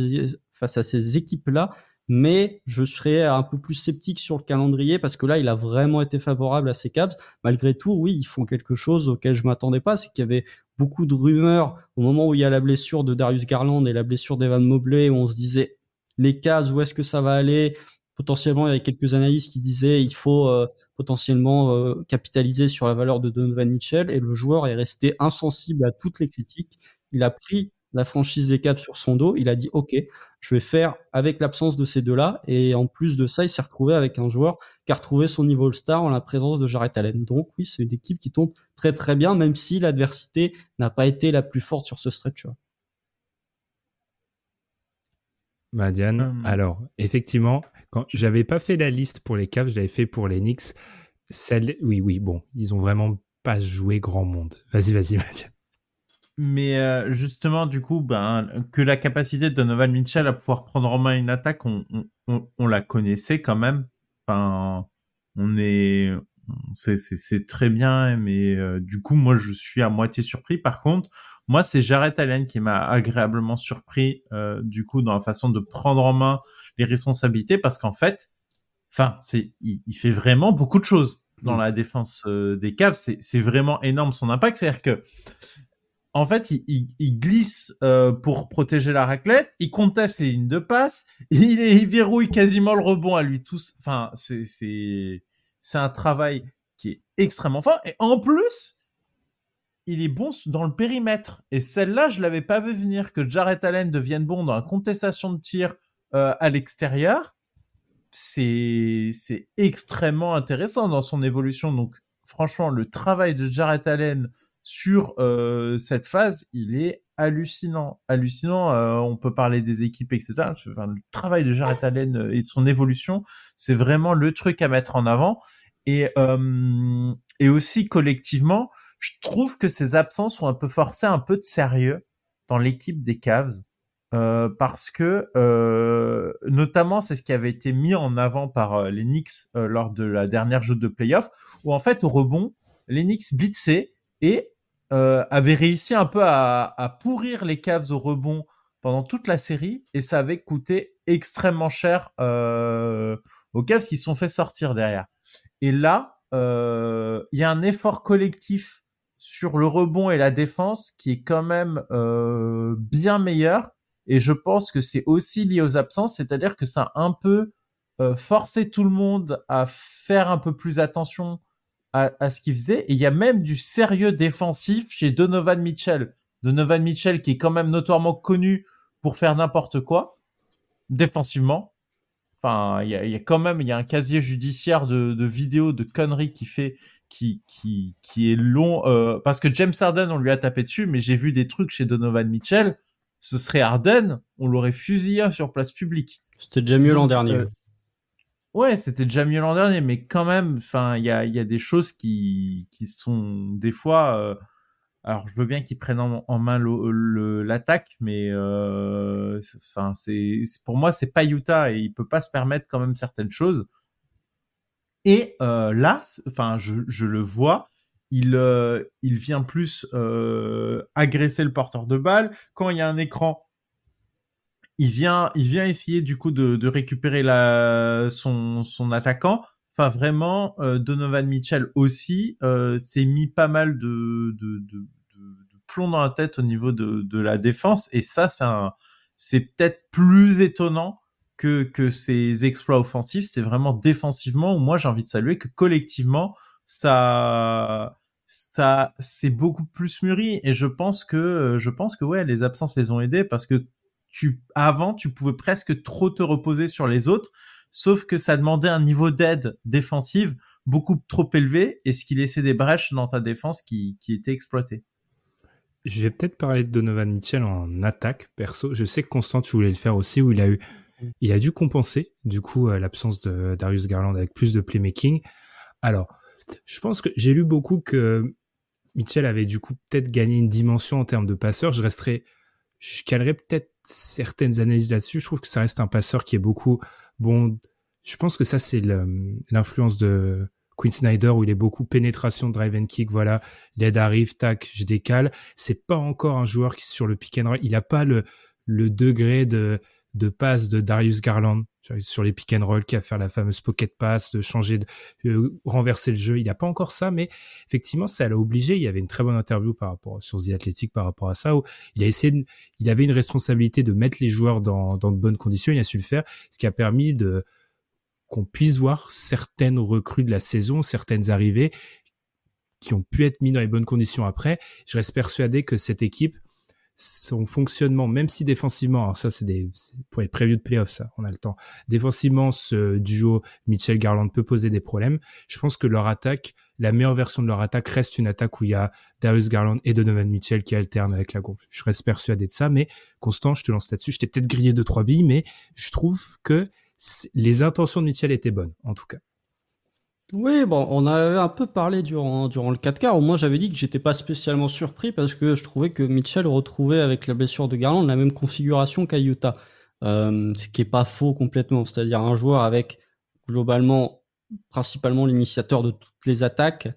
face à ces équipes-là mais je serais un peu plus sceptique sur le calendrier parce que là, il a vraiment été favorable à ces Cavs. Malgré tout, oui, ils font quelque chose auquel je m'attendais pas, c'est qu'il y avait beaucoup de rumeurs au moment où il y a la blessure de Darius Garland et la blessure d'Evan Mobley, où on se disait les Cavs, où est-ce que ça va aller? Potentiellement, il y avait quelques analystes qui disaient il faut euh, potentiellement euh, capitaliser sur la valeur de Donovan Mitchell, et le joueur est resté insensible à toutes les critiques. Il a pris la franchise des Cavs sur son dos, il a dit OK, je vais faire avec l'absence de ces deux-là. Et en plus de ça, il s'est retrouvé avec un joueur qui a retrouvé son niveau All-Star en la présence de Jarrett Allen. Donc oui, c'est une équipe qui tombe très très bien, même si l'adversité n'a pas été la plus forte sur ce stretch. Madiane, hum. alors effectivement, quand j'avais pas fait la liste pour les Cavs, je l'avais fait pour les Knicks. Celle, oui, oui, bon, ils ont vraiment pas joué grand monde. Vas-y, vas-y, Madiane. Mais euh, justement, du coup, ben, que la capacité de Donovan Mitchell à pouvoir prendre en main une attaque, on, on, on, la connaissait quand même. Enfin, on est, c'est très bien, mais euh, du coup, moi, je suis à moitié surpris. Par contre, moi, c'est Jared Allen qui m'a agréablement surpris, euh, du coup, dans la façon de prendre en main les responsabilités, parce qu'en fait, enfin, c'est, il, il, fait vraiment beaucoup de choses dans mm. la défense euh, des caves. C'est vraiment énorme son impact. C'est-à-dire que en fait, il, glisse euh, pour protéger la raclette, il conteste les lignes de passe, il, il verrouille quasiment le rebond à lui tous. Enfin, c'est c'est c'est un travail qui est extrêmement fort et en plus, il est bon dans le périmètre. Et celle-là, je l'avais pas vu venir que Jarrett Allen devienne bon dans la contestation de tir euh, à l'extérieur. C'est c'est extrêmement intéressant dans son évolution. Donc franchement, le travail de Jarrett Allen sur euh, cette phase, il est hallucinant. Hallucinant, euh, on peut parler des équipes, etc. Le travail de Jared Allen euh, et son évolution, c'est vraiment le truc à mettre en avant. Et, euh, et aussi collectivement, je trouve que ces absences sont un peu forcées un peu de sérieux dans l'équipe des Cavs. Euh, parce que euh, notamment c'est ce qui avait été mis en avant par les Knicks lors de la dernière jeu de playoff où en fait au rebond les Knicks blitzaient et euh, avait réussi un peu à, à, pourrir les Cavs au rebond pendant toute la série et ça avait coûté extrêmement cher euh, aux Cavs qui se sont fait sortir derrière. Et là, euh, il y a un effort collectif sur le rebond et la défense qui est quand même euh, bien meilleur. Et je pense que c'est aussi lié aux absences, c'est-à-dire que ça a un peu euh, forcé tout le monde à faire un peu plus attention à, ce qu'il faisait. Et il y a même du sérieux défensif chez Donovan Mitchell. Donovan Mitchell qui est quand même notoirement connu pour faire n'importe quoi défensivement. Enfin, il y a, y a, quand même il y a un casier judiciaire de, de vidéos de conneries qui fait qui qui qui est long euh, parce que James Harden on lui a tapé dessus, mais j'ai vu des trucs chez Donovan Mitchell. Ce serait Harden, on l'aurait fusillé sur place publique. C'était déjà mieux l'an dernier. Euh, Ouais, c'était déjà mieux l'an dernier, mais quand même, enfin, il y a, y a des choses qui, qui sont des fois. Euh, alors, je veux bien qu'ils prennent en, main l'attaque, mais euh, enfin, c'est pour moi, c'est pas Utah et il peut pas se permettre quand même certaines choses. Et euh, là, enfin, je, je le vois, il, euh, il vient plus euh, agresser le porteur de balle. Quand il y a un écran, il vient, il vient essayer du coup de, de récupérer la, son, son attaquant. Enfin, vraiment, euh, Donovan Mitchell aussi euh, s'est mis pas mal de, de, de, de, plomb dans la tête au niveau de, de la défense. Et ça, c'est c'est peut-être plus étonnant que, que ses exploits offensifs. C'est vraiment défensivement où moi j'ai envie de saluer que collectivement, ça, ça, c'est beaucoup plus mûri. Et je pense que, je pense que ouais, les absences les ont aidés parce que tu avant tu pouvais presque trop te reposer sur les autres, sauf que ça demandait un niveau d'aide défensive beaucoup trop élevé et ce qui laissait des brèches dans ta défense qui, qui étaient exploitées. Je vais peut-être parler de Donovan Mitchell en attaque perso. Je sais que Constant tu voulais le faire aussi où il a eu il a dû compenser du coup euh, l'absence de Darius Garland avec plus de playmaking. Alors, je pense que j'ai lu beaucoup que Mitchell avait du coup peut-être gagné une dimension en termes de passeur. Je resterai je calerais peut-être certaines analyses là-dessus. Je trouve que ça reste un passeur qui est beaucoup bon. Je pense que ça c'est l'influence de Quinn Snyder où il est beaucoup pénétration, drive and kick. Voilà, l'aide arrive, tac, je décale. C'est pas encore un joueur qui sur le pick and roll. Il a pas le le degré de de passe de Darius Garland sur les pick and roll qui a fait la fameuse pocket pass, de changer, de euh, renverser le jeu. Il n'a pas encore ça, mais effectivement, ça l'a obligé. Il y avait une très bonne interview par rapport sur The Athletic par rapport à ça où il a essayé, il avait une responsabilité de mettre les joueurs dans, dans de bonnes conditions. Il a su le faire, ce qui a permis de qu'on puisse voir certaines recrues de la saison, certaines arrivées qui ont pu être mis dans les bonnes conditions après. Je reste persuadé que cette équipe son fonctionnement, même si défensivement, alors ça c'est des pour les prévus de playoffs, ça, on a le temps. Défensivement, ce duo Mitchell Garland peut poser des problèmes. Je pense que leur attaque, la meilleure version de leur attaque reste une attaque où il y a Darius Garland et Donovan Mitchell qui alternent avec la groupe. Je reste persuadé de ça, mais Constant, je te lance là-dessus. Je t'ai peut-être grillé deux trois billes, mais je trouve que les intentions de Mitchell étaient bonnes, en tout cas. Oui, bon, on avait un peu parlé durant, durant le 4 quarts. Moi, j'avais dit que j'étais pas spécialement surpris parce que je trouvais que Mitchell retrouvait avec la blessure de Garland la même configuration qu'à Utah. Euh, ce qui est pas faux complètement. C'est-à-dire un joueur avec globalement principalement l'initiateur de toutes les attaques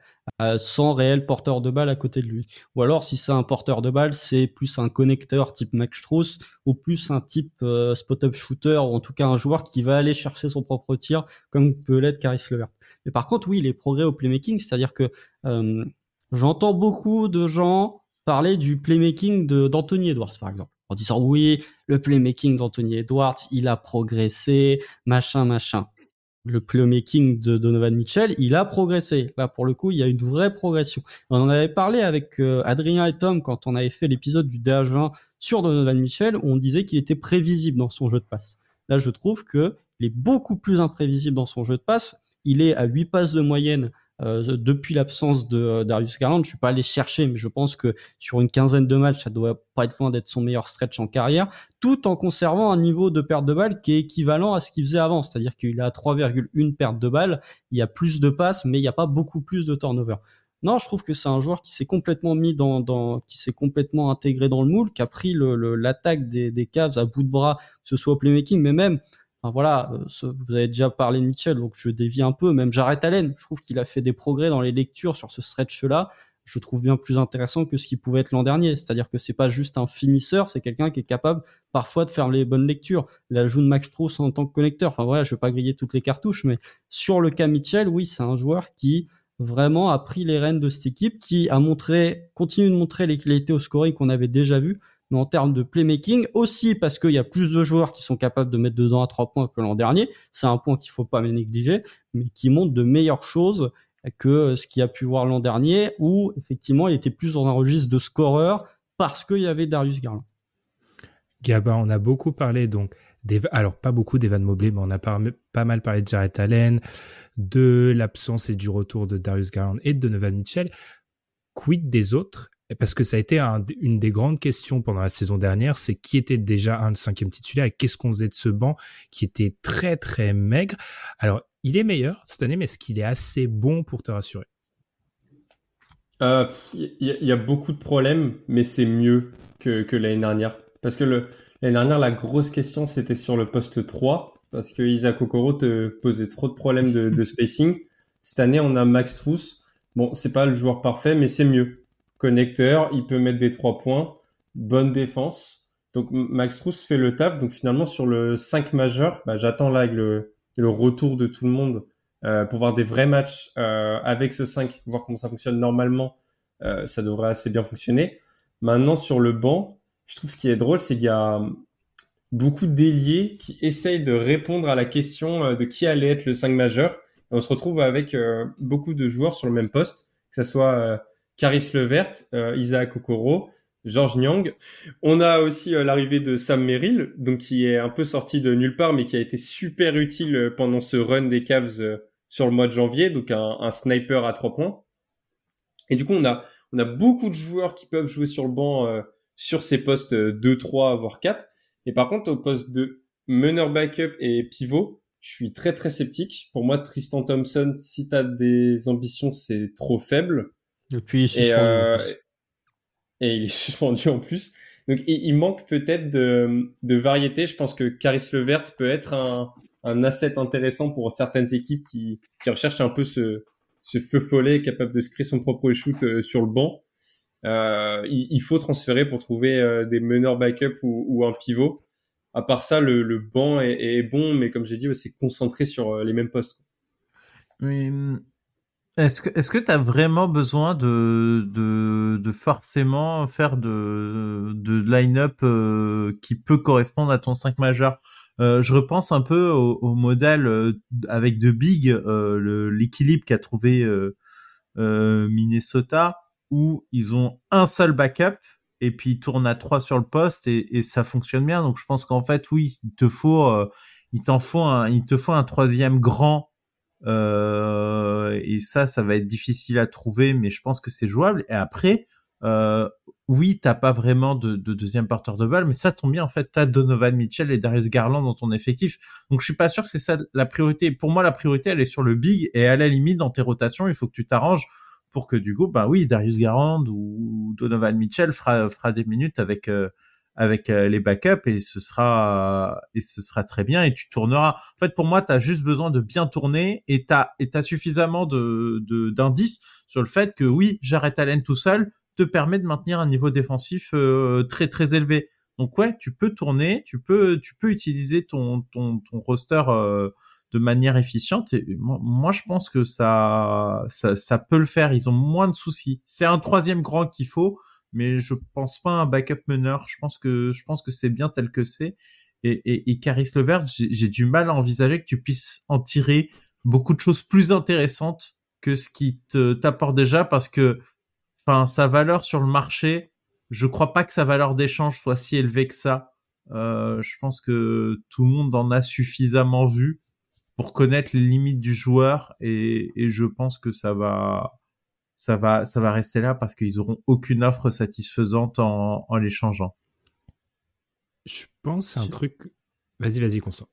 euh, sans réel porteur de balle à côté de lui. Ou alors si c'est un porteur de balle, c'est plus un connecteur type Max Strauss ou plus un type euh, spot-up shooter ou en tout cas un joueur qui va aller chercher son propre tir comme peut l'être Caris Levert. Mais par contre, oui, les progrès au playmaking, c'est-à-dire que euh, j'entends beaucoup de gens parler du playmaking d'Anthony Edwards par exemple en disant oui, le playmaking d'Anthony Edwards, il a progressé, machin, machin le playmaking de Donovan Mitchell, il a progressé. Là, pour le coup, il y a une vraie progression. On en avait parlé avec euh, Adrien et Tom quand on avait fait l'épisode du DH20 sur Donovan Mitchell, où on disait qu'il était prévisible dans son jeu de passe. Là, je trouve que il est beaucoup plus imprévisible dans son jeu de passe. Il est à 8 passes de moyenne euh, depuis l'absence de euh, Darius Garland, je suis pas allé chercher, mais je pense que sur une quinzaine de matchs, ça doit pas être loin d'être son meilleur stretch en carrière, tout en conservant un niveau de perte de balle qui est équivalent à ce qu'il faisait avant, c'est-à-dire qu'il a 3,1 pertes de balle, il y a plus de passes, mais il n'y a pas beaucoup plus de turnover. Non, je trouve que c'est un joueur qui s'est complètement mis dans, dans qui s'est complètement intégré dans le moule, qui a pris l'attaque des, des Cavs à bout de bras, que ce soit au playmaking, mais même Enfin, voilà, euh, vous avez déjà parlé de Mitchell, donc je dévie un peu. Même Jarrett Allen, je trouve qu'il a fait des progrès dans les lectures sur ce stretch-là. Je trouve bien plus intéressant que ce qui pouvait être l'an dernier. C'est-à-dire que c'est pas juste un finisseur, c'est quelqu'un qui est capable parfois de faire les bonnes lectures. L'ajout de Max Strauss en tant que connecteur. Enfin voilà, je vais pas griller toutes les cartouches, mais sur le cas Mitchell, oui, c'est un joueur qui vraiment a pris les rênes de cette équipe, qui a montré, continue de montrer les qualités au scoring qu'on avait déjà vu, mais en termes de playmaking aussi parce qu'il y a plus de joueurs qui sont capables de mettre dedans à trois points que l'an dernier. C'est un point qu'il faut pas négliger, mais qui montre de meilleures choses que ce qu'il a pu voir l'an dernier où effectivement il était plus dans un registre de scoreur parce qu'il y avait Darius Garland. Gabin, on a beaucoup parlé donc alors pas beaucoup d'Evan Mobley, mais on a pas, pas mal parlé de Jarrett Allen, de l'absence et du retour de Darius Garland et de Donovan Mitchell. Quid des autres parce que ça a été une des grandes questions pendant la saison dernière, c'est qui était déjà un cinquième titulaire et qu'est-ce qu'on faisait de ce banc qui était très très maigre. Alors, il est meilleur cette année, mais est-ce qu'il est assez bon pour te rassurer? Il euh, y, a beaucoup de problèmes, mais c'est mieux que, que l'année dernière. Parce que l'année dernière, la grosse question, c'était sur le poste 3, parce que Isaac Okoro te posait trop de problèmes de, de spacing. Cette année, on a Max Truss. Bon, c'est pas le joueur parfait, mais c'est mieux connecteur, il peut mettre des trois points, bonne défense. Donc Max Truss fait le taf. Donc finalement sur le 5 majeur, bah, j'attends là le, le, retour de tout le monde euh, pour voir des vrais matchs euh, avec ce 5, voir comment ça fonctionne normalement. Euh, ça devrait assez bien fonctionner. Maintenant sur le banc, je trouve ce qui est drôle, c'est qu'il y a beaucoup d'ailiers qui essayent de répondre à la question de qui allait être le 5 majeur. On se retrouve avec beaucoup de joueurs sur le même poste, que ce soit Caris Levert, euh, Isaac Okoro, George Nyang. On a aussi euh, l'arrivée de Sam Merrill, donc qui est un peu sorti de nulle part, mais qui a été super utile euh, pendant ce run des Cavs sur le mois de janvier, donc un, sniper à trois points. Et du coup, on a on a beaucoup de joueurs qui peuvent jouer sur le banc sur ces postes 2, 3, voire 4. Et par contre, au poste de meneur backup et pivot, je suis très très sceptique. Pour moi, Tristan Thompson, si t'as des ambitions, c'est trop faible. Depuis et, euh, et il est suspendu en plus. Donc il, manque peut-être de, de, variété. Je pense que Caris Levert peut être un, un asset intéressant pour certaines équipes qui, qui recherchent un peu ce, ce feu follet capable de se créer son propre shoot euh, sur le banc. Euh, il, il, faut transférer pour trouver euh, des meneurs backup ou, ou, un pivot. À part ça, le, le banc est, est, bon, mais comme j'ai dit, c'est concentré sur euh, les mêmes postes. Oui, est-ce que est-ce que tu as vraiment besoin de, de, de forcément faire de, de line-up euh, qui peut correspondre à ton 5 majeur? Euh, Je repense un peu au, au modèle euh, avec de Big, euh, l'équilibre qu'a trouvé euh, Minnesota, où ils ont un seul backup et puis ils tournent à trois sur le poste et, et ça fonctionne bien. Donc je pense qu'en fait oui, il te faut il t'en faut un, il te faut un troisième grand euh, et ça, ça va être difficile à trouver, mais je pense que c'est jouable. Et après, euh, oui, t'as pas vraiment de, de, deuxième porteur de balle, mais ça tombe bien en fait. T'as Donovan Mitchell et Darius Garland dans ton effectif, donc je suis pas sûr que c'est ça la priorité. Pour moi, la priorité elle est sur le big et à la limite dans tes rotations, il faut que tu t'arranges pour que du coup, bah oui, Darius Garland ou Donovan Mitchell fera fera des minutes avec euh, avec euh, les backups et ce sera et ce sera très bien et tu tourneras. En fait, pour moi, tu as juste besoin de bien tourner et tu as et suffisamment de d'indices sur le fait que oui, Jarrett Allen tout seul te permet de maintenir un niveau défensif euh, très très élevé. Donc ouais, tu peux tourner, tu peux tu peux utiliser ton ton ton roster euh, de manière efficiente. Et moi, moi, je pense que ça, ça ça peut le faire. Ils ont moins de soucis. C'est un troisième grand qu'il faut mais je pense pas à un backup meneur. Je pense que je pense que c'est bien tel que c'est. Et, et, et Caris Levert, j'ai du mal à envisager que tu puisses en tirer beaucoup de choses plus intéressantes que ce qui te t'apporte déjà, parce que, enfin, sa valeur sur le marché, je crois pas que sa valeur d'échange soit si élevée que ça. Euh, je pense que tout le monde en a suffisamment vu pour connaître les limites du joueur et, et je pense que ça va ça va, ça va rester là parce qu'ils auront aucune offre satisfaisante en, en l'échangeant. Je pense c'est un truc. Vas-y, vas-y, Constant.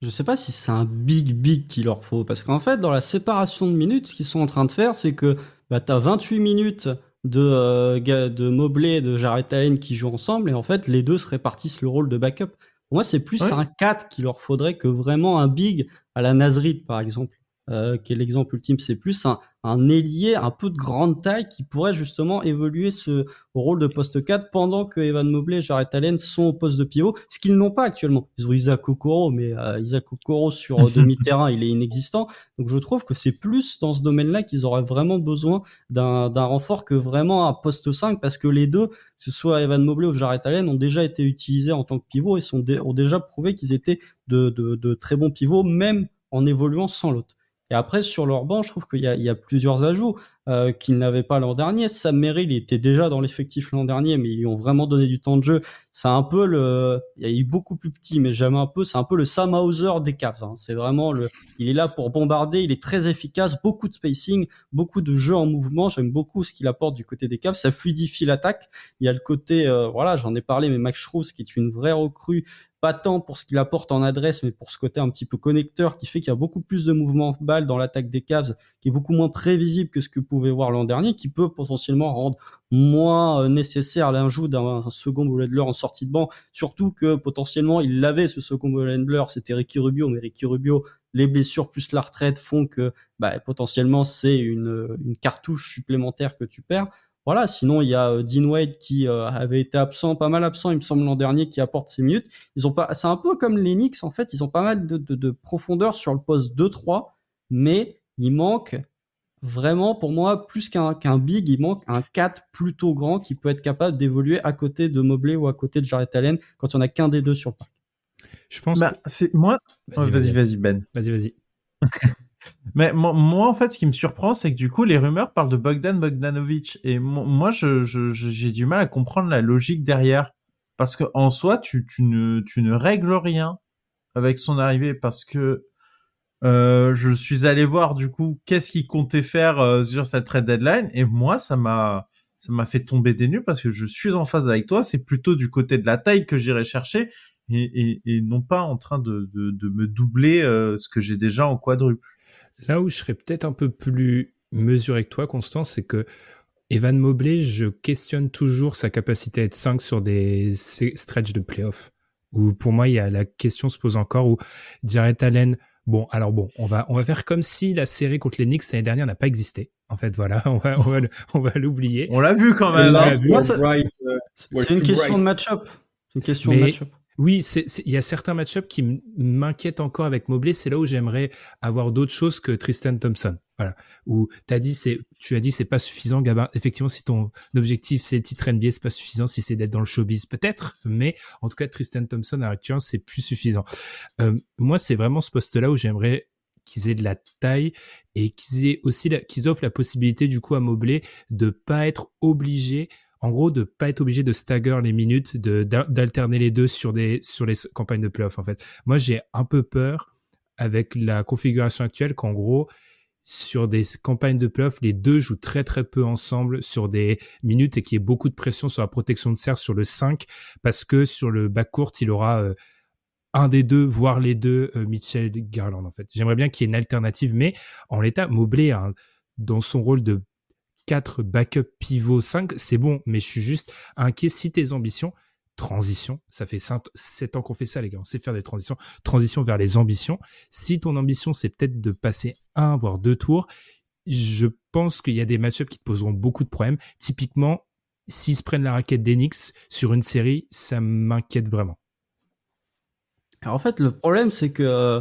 Je sais pas si c'est un big big qu'il leur faut parce qu'en fait dans la séparation de minutes ce qu'ils sont en train de faire c'est que bah, tu as 28 minutes de euh, de Mobley et de Jarrett Allen qui jouent ensemble et en fait les deux se répartissent le rôle de backup. Pour moi c'est plus un 4 qu'il leur faudrait que vraiment un big à la Nazrid par exemple. Euh, qui est l'exemple ultime, c'est plus un, un ailier un peu de grande taille qui pourrait justement évoluer ce rôle de poste 4 pendant que Evan Mobley et Jarrett Allen sont au poste de pivot, ce qu'ils n'ont pas actuellement. Ils ont Isaac Okoro, mais euh, Isaac Okoro sur euh, demi-terrain, il est inexistant. Donc je trouve que c'est plus dans ce domaine-là qu'ils auraient vraiment besoin d'un renfort que vraiment un poste 5 parce que les deux, que ce soit Evan Mobley ou Jarrett Allen, ont déjà été utilisés en tant que pivot et sont ont déjà prouvé qu'ils étaient de, de, de très bons pivots, même en évoluant sans l'autre. Et après, sur leur banc, je trouve qu'il y, y a, plusieurs ajouts euh, qu'ils n'avaient pas l'an dernier. Sam Merrill était déjà dans l'effectif l'an dernier, mais ils lui ont vraiment donné du temps de jeu. C'est un peu le... Il eu beaucoup plus petit, mais j'aime un peu. C'est un peu le Sam Hauser des Cavs. Hein. C'est vraiment le... Il est là pour bombarder, il est très efficace, beaucoup de spacing, beaucoup de jeux en mouvement. J'aime beaucoup ce qu'il apporte du côté des Cavs. Ça fluidifie l'attaque. Il y a le côté... Euh, voilà, j'en ai parlé, mais Max Struz, qui est une vraie recrue, pas tant pour ce qu'il apporte en adresse, mais pour ce côté un petit peu connecteur qui fait qu'il y a beaucoup plus de mouvements balle dans l'attaque des Cavs, qui est beaucoup moins prévisible que ce que pouvait voir l'an dernier, qui peut potentiellement rendre moins euh, nécessaire l'ajout d'un second Bolendler en sortie de banc, surtout que potentiellement il l'avait ce second Bolendler, c'était Ricky Rubio, mais Ricky Rubio, les blessures plus la retraite font que bah, potentiellement c'est une, une cartouche supplémentaire que tu perds. Voilà, sinon il y a euh, Dean Wade qui euh, avait été absent, pas mal absent, il me semble l'an dernier, qui apporte ses minutes. Ils ont pas, c'est un peu comme les Knicks en fait, ils ont pas mal de, de, de profondeur sur le poste 2-3, mais il manque vraiment pour moi plus qu'un qu'un big, il manque un 4 plutôt grand qui peut être capable d'évoluer à côté de Mobley ou à côté de Jarrett Allen quand on a qu'un des deux sur le parc. Je pense. Bah, c'est moi. Vas-y, vas-y, Ben. Vas-y, vas-y. Mais moi, en fait, ce qui me surprend, c'est que du coup, les rumeurs parlent de Bogdan Bogdanovic. Et moi, je, j'ai du mal à comprendre la logique derrière. Parce que en soi, tu, tu, ne, tu ne règles rien avec son arrivée. Parce que euh, je suis allé voir, du coup, qu'est-ce qu'il comptait faire euh, sur cette trade deadline. Et moi, ça m'a ça m'a fait tomber des nues parce que je suis en phase avec toi. C'est plutôt du côté de la taille que j'irai chercher. Et, et, et, non pas en train de, de, de me doubler euh, ce que j'ai déjà en quadruple. Là où je serais peut-être un peu plus mesuré que toi, Constant, c'est que Evan Mobley, je questionne toujours sa capacité à être 5 sur des stretches de playoff. Où pour moi, il y a la question se pose encore où Jared Allen, bon, alors bon, on va, on va faire comme si la série contre les Knicks l'année dernière n'a pas existé. En fait, voilà, on va, on va, l'oublier. On l'a vu quand même. Hein. Euh, c'est une question de match-up. C'est une question de match-up. Oui, il y a certains match-ups qui m'inquiètent encore avec Mobley. C'est là où j'aimerais avoir d'autres choses que Tristan Thompson. Voilà. Où as dit, c'est, tu as dit, c'est pas suffisant, Gabin. Effectivement, si ton objectif c'est titre NBA, c'est pas suffisant. Si c'est d'être dans le showbiz, peut-être. Mais en tout cas, Tristan Thompson à l'actuel, c'est plus suffisant. Euh, moi, c'est vraiment ce poste-là où j'aimerais qu'ils aient de la taille et qu'ils aient aussi qu'ils offrent la possibilité du coup à Mobley de pas être obligé en gros de pas être obligé de stagger les minutes, de d'alterner les deux sur des sur les campagnes de playoff en fait. Moi j'ai un peu peur avec la configuration actuelle qu'en gros sur des campagnes de playoff, les deux jouent très très peu ensemble sur des minutes et qu'il y ait beaucoup de pression sur la protection de cercle sur le 5 parce que sur le back court, il aura euh, un des deux, voire les deux, euh, Mitchell Garland en fait. J'aimerais bien qu'il y ait une alternative, mais en l'état, Mobley, dans son rôle de 4 backup pivot 5, c'est bon, mais je suis juste inquiet si tes ambitions, transition. Ça fait 7 ans qu'on fait ça, les gars. On sait faire des transitions. Transition vers les ambitions. Si ton ambition, c'est peut-être de passer un, voire deux tours, je pense qu'il y a des match qui te poseront beaucoup de problèmes. Typiquement, s'ils se prennent la raquette d'Enix sur une série, ça m'inquiète vraiment. Alors en fait, le problème, c'est que euh,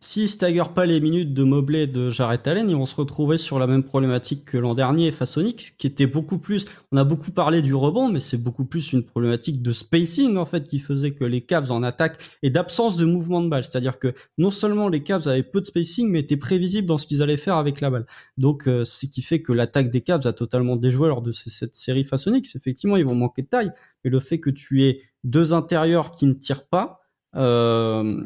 S'ils stagger pas les minutes de Mobley de Jarrett Allen, ils vont se retrouver sur la même problématique que l'an dernier face qui était beaucoup plus, on a beaucoup parlé du rebond, mais c'est beaucoup plus une problématique de spacing, en fait, qui faisait que les Cavs en attaque et d'absence de mouvement de balle. C'est-à-dire que non seulement les Cavs avaient peu de spacing, mais étaient prévisibles dans ce qu'ils allaient faire avec la balle. Donc, euh, ce qui fait que l'attaque des Cavs a totalement déjoué lors de cette série face. Effectivement, ils vont manquer de taille, mais le fait que tu aies deux intérieurs qui ne tirent pas, euh,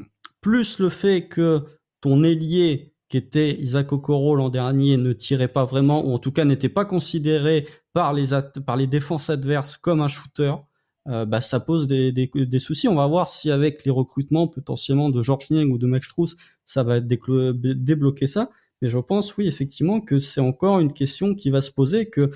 plus le fait que ton ailier qui était Isaac Okoro l'an dernier ne tirait pas vraiment, ou en tout cas n'était pas considéré par les, défenses adverses comme un shooter, euh, bah, ça pose des, des, des, soucis. On va voir si avec les recrutements potentiellement de George Niang ou de Max Strauss, ça va débloquer ça. Mais je pense, oui, effectivement, que c'est encore une question qui va se poser, que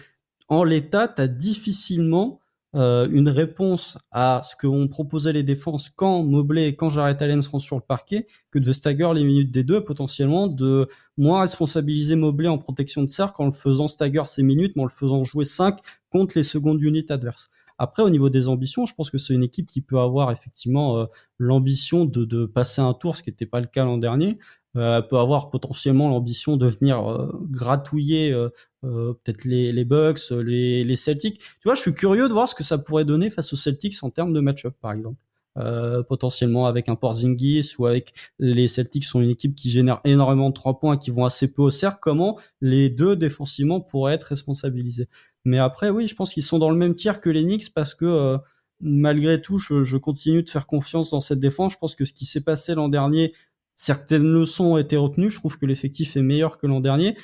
en l'état, tu as difficilement euh, une réponse à ce que ont proposé les défenses quand Mobley et quand Jarrett Allen seront sur le parquet que de stagger les minutes des deux, potentiellement de moins responsabiliser Mobley en protection de cercle en le faisant stagger ses minutes, mais en le faisant jouer 5 contre les secondes unités adverses. Après, au niveau des ambitions, je pense que c'est une équipe qui peut avoir effectivement euh, l'ambition de, de, passer un tour, ce qui n'était pas le cas l'an dernier, peut avoir potentiellement l'ambition de venir euh, gratouiller euh, euh, peut-être les, les Bucks, les, les Celtics. Tu vois, je suis curieux de voir ce que ça pourrait donner face aux Celtics en termes de match-up, par exemple. Euh, potentiellement avec un Porzingis ou avec les Celtics sont une équipe qui génère énormément de trois points qui vont assez peu au cercle comment les deux défensivement pourraient être responsabilisés? Mais après oui je pense qu'ils sont dans le même tiers que les Knicks parce que malgré tout je, je, continue de faire confiance dans cette défense je pense que ce qui s'est passé l'an dernier certaines leçons ont été retenues. Je trouve que l'effectif est meilleur que l'an dernier.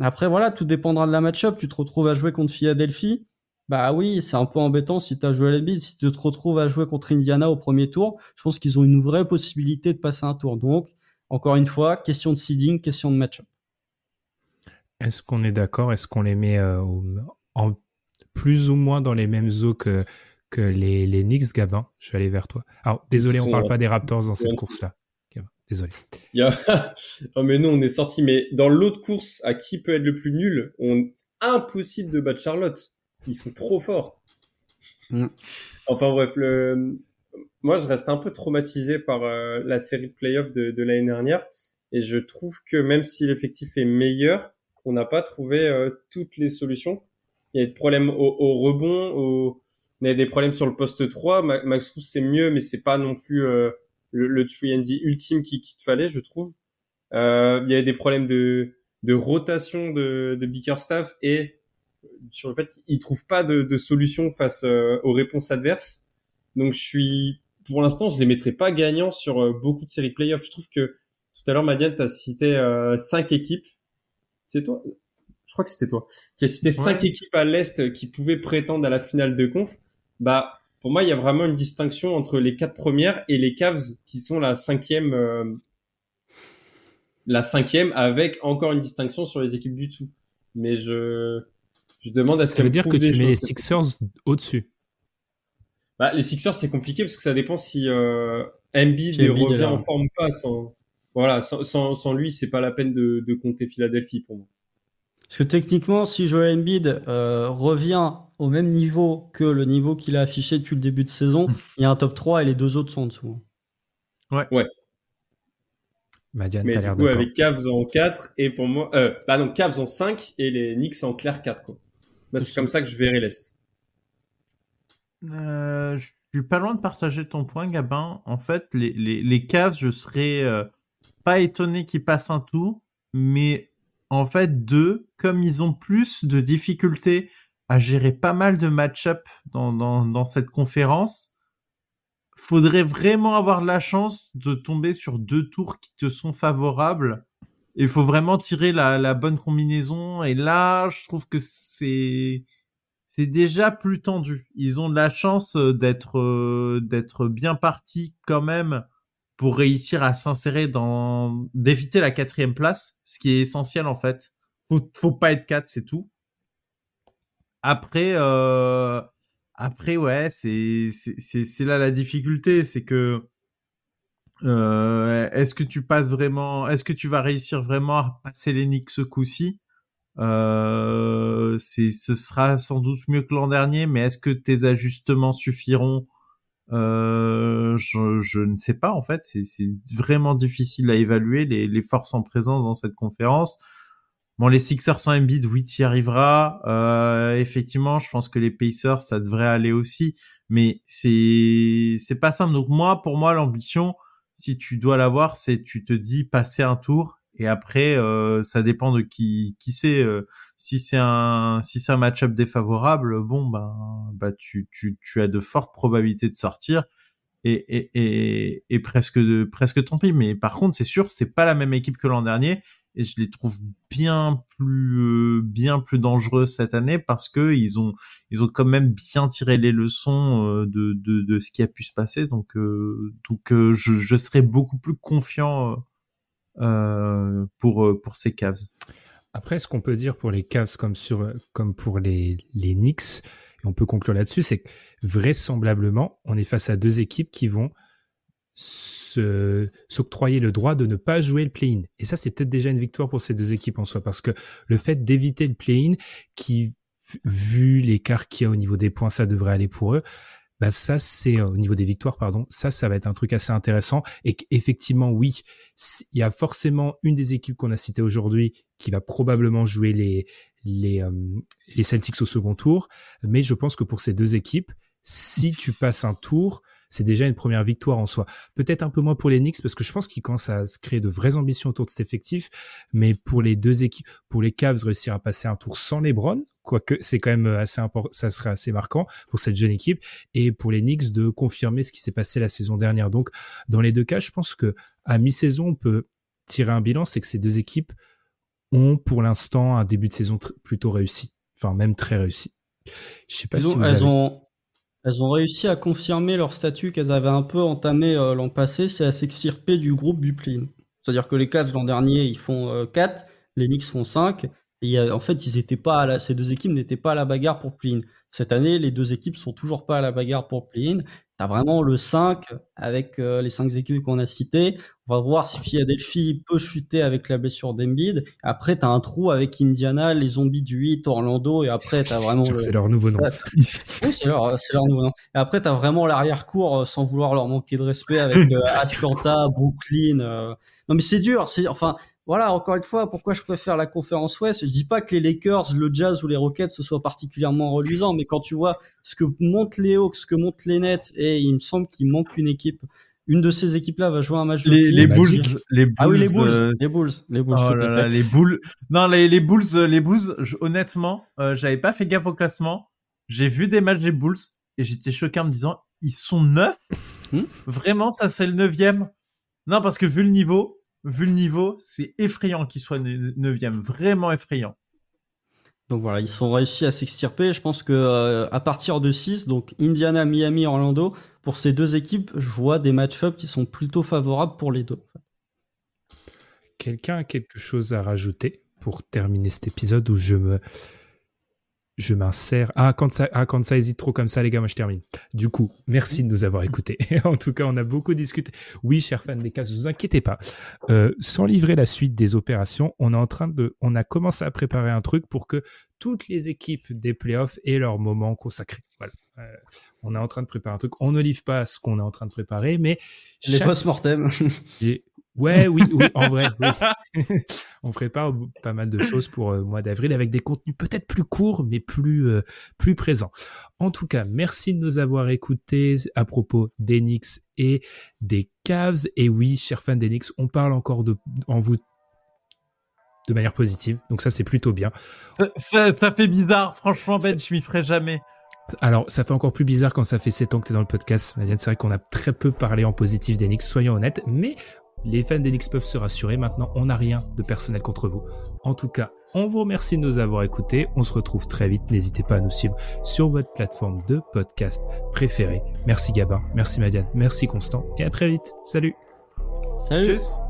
Après, voilà, tout dépendra de la match-up. Tu te retrouves à jouer contre Philadelphie. Bah oui, c'est un peu embêtant si tu as joué à la Si tu te retrouves à jouer contre Indiana au premier tour, je pense qu'ils ont une vraie possibilité de passer un tour. Donc, encore une fois, question de seeding, question de match-up. Est-ce qu'on est d'accord? Est-ce qu'on les met euh, en plus ou moins dans les mêmes eaux que, que les, les Knicks, Gabin Je vais aller vers toi. Alors, désolé, on parle pas des Raptors dans cette course-là. Désolé. Il y a... non mais nous on est sorti mais dans l'autre course à qui peut être le plus nul, on impossible de battre Charlotte. Ils sont trop forts. Mm. Enfin bref, le moi je reste un peu traumatisé par euh, la série de playoffs de, de l'année dernière et je trouve que même si l'effectif est meilleur, on n'a pas trouvé euh, toutes les solutions. Il y a des problèmes au, au rebond, au... il y a des problèmes sur le poste 3. Max Rousse c'est mieux mais c'est pas non plus euh, le, le 3 ultime qu'il te fallait, je trouve. Euh, il y avait des problèmes de, de rotation de, de Bickerstaff et sur le fait qu'il trouve pas de, de solution face euh, aux réponses adverses. Donc je suis, pour l'instant, je les mettrai pas gagnants sur euh, beaucoup de séries playoffs. Je trouve que tout à l'heure, Madiane, tu as cité euh, cinq équipes. C'est toi? Je crois que c'était toi. Qui a cité cinq équipes à l'Est qui pouvaient prétendre à la finale de conf. Bah, pour moi, il y a vraiment une distinction entre les quatre premières et les Cavs qui sont la cinquième, euh, la cinquième avec encore une distinction sur les équipes du tout. Mais je, je demande à ce Ça veut dire que tu mets les Sixers au-dessus. Bah, les Sixers, c'est compliqué parce que ça dépend si euh, Embiid, revient en forme ou pas. Sans, voilà, sans, sans, sans lui, c'est pas la peine de, de compter Philadelphie pour moi. Parce que techniquement, si Joel Embiid euh, revient au même niveau que le niveau qu'il a affiché depuis le début de saison, hmm. il y a un top 3 et les deux autres sont en dessous. Ouais. Ouais. Madiane, Mais du coup, avec Cavs en 4 et pour moi, euh, bah non, Cavs en 5 et les Knicks en clair 4, quoi. Bah, c'est comme ça que je verrai l'Est. Euh, je suis pas loin de partager ton point, Gabin. En fait, les, les, les Cavs, je serais euh, pas étonné qu'ils passent un tour, mais en fait, deux, comme ils ont plus de difficultés à gérer pas mal de match-up dans, dans, dans cette conférence, faudrait vraiment avoir la chance de tomber sur deux tours qui te sont favorables il faut vraiment tirer la, la bonne combinaison. Et là, je trouve que c'est c'est déjà plus tendu. Ils ont de la chance euh, d'être euh, d'être bien partis quand même pour réussir à s'insérer dans d'éviter la quatrième place, ce qui est essentiel en fait. Faut faut pas être quatre, c'est tout. Après euh, après ouais, c'est c'est là la difficulté, c'est que euh, est-ce que tu passes vraiment, est-ce que tu vas réussir vraiment à passer les ce coup-ci? Euh, ce sera sans doute mieux que l'an dernier, mais est-ce que tes ajustements suffiront? Euh, je, je, ne sais pas en fait. C'est, c'est vraiment difficile à évaluer les, les, forces en présence dans cette conférence. Bon, les Sixers sans Embiid, oui, y arriveras. Euh, effectivement, je pense que les Pacers, ça devrait aller aussi, mais c'est c'est pas simple. Donc moi, pour moi, l'ambition, si tu dois l'avoir, c'est tu te dis passer un tour. Et après euh, ça dépend de qui qui c'est euh, si c'est un si c'est un match-up défavorable bon ben bah tu tu tu as de fortes probabilités de sortir et et et, et presque de presque tant pis mais par contre c'est sûr c'est pas la même équipe que l'an dernier et je les trouve bien plus euh, bien plus dangereux cette année parce que ils ont ils ont quand même bien tiré les leçons euh, de, de, de ce qui a pu se passer donc euh, donc je, je serais beaucoup plus confiant pour pour ces Cavs. Après, ce qu'on peut dire pour les Cavs comme sur comme pour les les Knicks et on peut conclure là-dessus, c'est que vraisemblablement, on est face à deux équipes qui vont s'octroyer le droit de ne pas jouer le play-in. Et ça, c'est peut-être déjà une victoire pour ces deux équipes en soi, parce que le fait d'éviter le play-in, qui, vu l'écart qu'il y a au niveau des points, ça devrait aller pour eux. Bah ça c'est euh, au niveau des victoires pardon ça ça va être un truc assez intéressant et qu'effectivement oui il y a forcément une des équipes qu'on a citées aujourd'hui qui va probablement jouer les les euh, les Celtics au second tour mais je pense que pour ces deux équipes si tu passes un tour c'est déjà une première victoire en soi. Peut-être un peu moins pour les Knicks parce que je pense qu'ils commencent à se créer de vraies ambitions autour de cet effectif, mais pour les deux équipes, pour les Cavs réussir à passer un tour sans LeBron, quoique c'est quand même assez important, ça serait assez marquant pour cette jeune équipe, et pour les Knicks de confirmer ce qui s'est passé la saison dernière. Donc, dans les deux cas, je pense que à mi-saison, on peut tirer un bilan, c'est que ces deux équipes ont pour l'instant un début de saison plutôt réussi, enfin même très réussi. Je sais pas si vous elles ont elles ont réussi à confirmer leur statut qu'elles avaient un peu entamé euh, l'an passé, c'est à s'extirper du groupe Buplin. C'est-à-dire que les Cavs l'an dernier, ils font 4, euh, les Knicks font 5, et en fait, ils étaient pas à ces deux équipes n'étaient pas à la bagarre pour play Cette année, les deux équipes sont toujours pas à la bagarre pour play T'as vraiment le 5 avec euh, les cinq équipes qu'on a citées. On va voir si Philadelphie peut chuter avec la blessure d'Embiid. Après, t'as un trou avec Indiana, les zombies du 8, Orlando, et après, t'as vraiment... C'est leur nouveau nom. oui, c'est leur, leur, nouveau nom. Et après, t'as vraiment l'arrière-cour, euh, sans vouloir leur manquer de respect, avec euh, Atlanta, Brooklyn. Non, mais c'est dur. C'est Enfin, voilà, encore une fois, pourquoi je préfère la conférence Ouest? Je dis pas que les Lakers, le Jazz ou les Rockets ce soit particulièrement reluisant, mais quand tu vois ce que montent les Hawks, ce que montent les Nets, et il me semble qu'il manque une équipe. Une de ces équipes-là va jouer un match de les, les Bulls, les Bulls, ah oui les Bulls, euh, les Bulls, les Bulls, oh les Bulls. Non, les, les Bulls, euh, les Bulls. honnêtement, euh, j'avais pas fait gaffe au classement. J'ai vu des matchs des Bulls et j'étais choqué en me disant ils sont neuf? Hmm? Vraiment, ça c'est le neuvième? Non, parce que vu le niveau, vu le niveau, c'est effrayant qu'il soit neuvième, vraiment effrayant. Donc voilà, ils sont réussi à s'extirper. Je pense que euh, à partir de 6, donc Indiana, Miami, Orlando, pour ces deux équipes, je vois des match-ups qui sont plutôt favorables pour les deux. Quelqu'un a quelque chose à rajouter pour terminer cet épisode où je me je m'insère. Ah quand ça, ah, quand ça hésite trop comme ça, les gars, moi je termine. Du coup, merci de nous avoir écoutés. en tout cas, on a beaucoup discuté. Oui, chers fans des cas, ne vous inquiétez pas. Euh, sans livrer la suite des opérations, on est en train de, on a commencé à préparer un truc pour que toutes les équipes des playoffs aient leur moment consacré. Voilà. Euh, on est en train de préparer un truc. On ne livre pas ce qu'on est en train de préparer, mais les post-mortem. Ouais, oui, oui, en vrai, oui. on prépare pas mal de choses pour le euh, mois d'avril avec des contenus peut-être plus courts, mais plus euh, plus présents. En tout cas, merci de nous avoir écoutés à propos d'Enix et des Cavs. Et oui, chers fans d'Enix, on parle encore de en vous de manière positive. Donc ça, c'est plutôt bien. Ça, ça, fait bizarre, franchement, Ben, je m'y ferai jamais. Alors, ça fait encore plus bizarre quand ça fait 7 ans que tu es dans le podcast. C'est vrai qu'on a très peu parlé en positif d'Enix, soyons honnêtes, mais Les fans d'Enix peuvent se rassurer, maintenant on n'a rien de personnel contre vous. En tout cas, on vous remercie de nous avoir écoutés. On se retrouve très vite. N'hésitez pas à nous suivre sur votre plateforme de podcast préférée. Merci Gabin, merci Madiane, merci Constant et à très vite. Salut. Salut. Tchuss.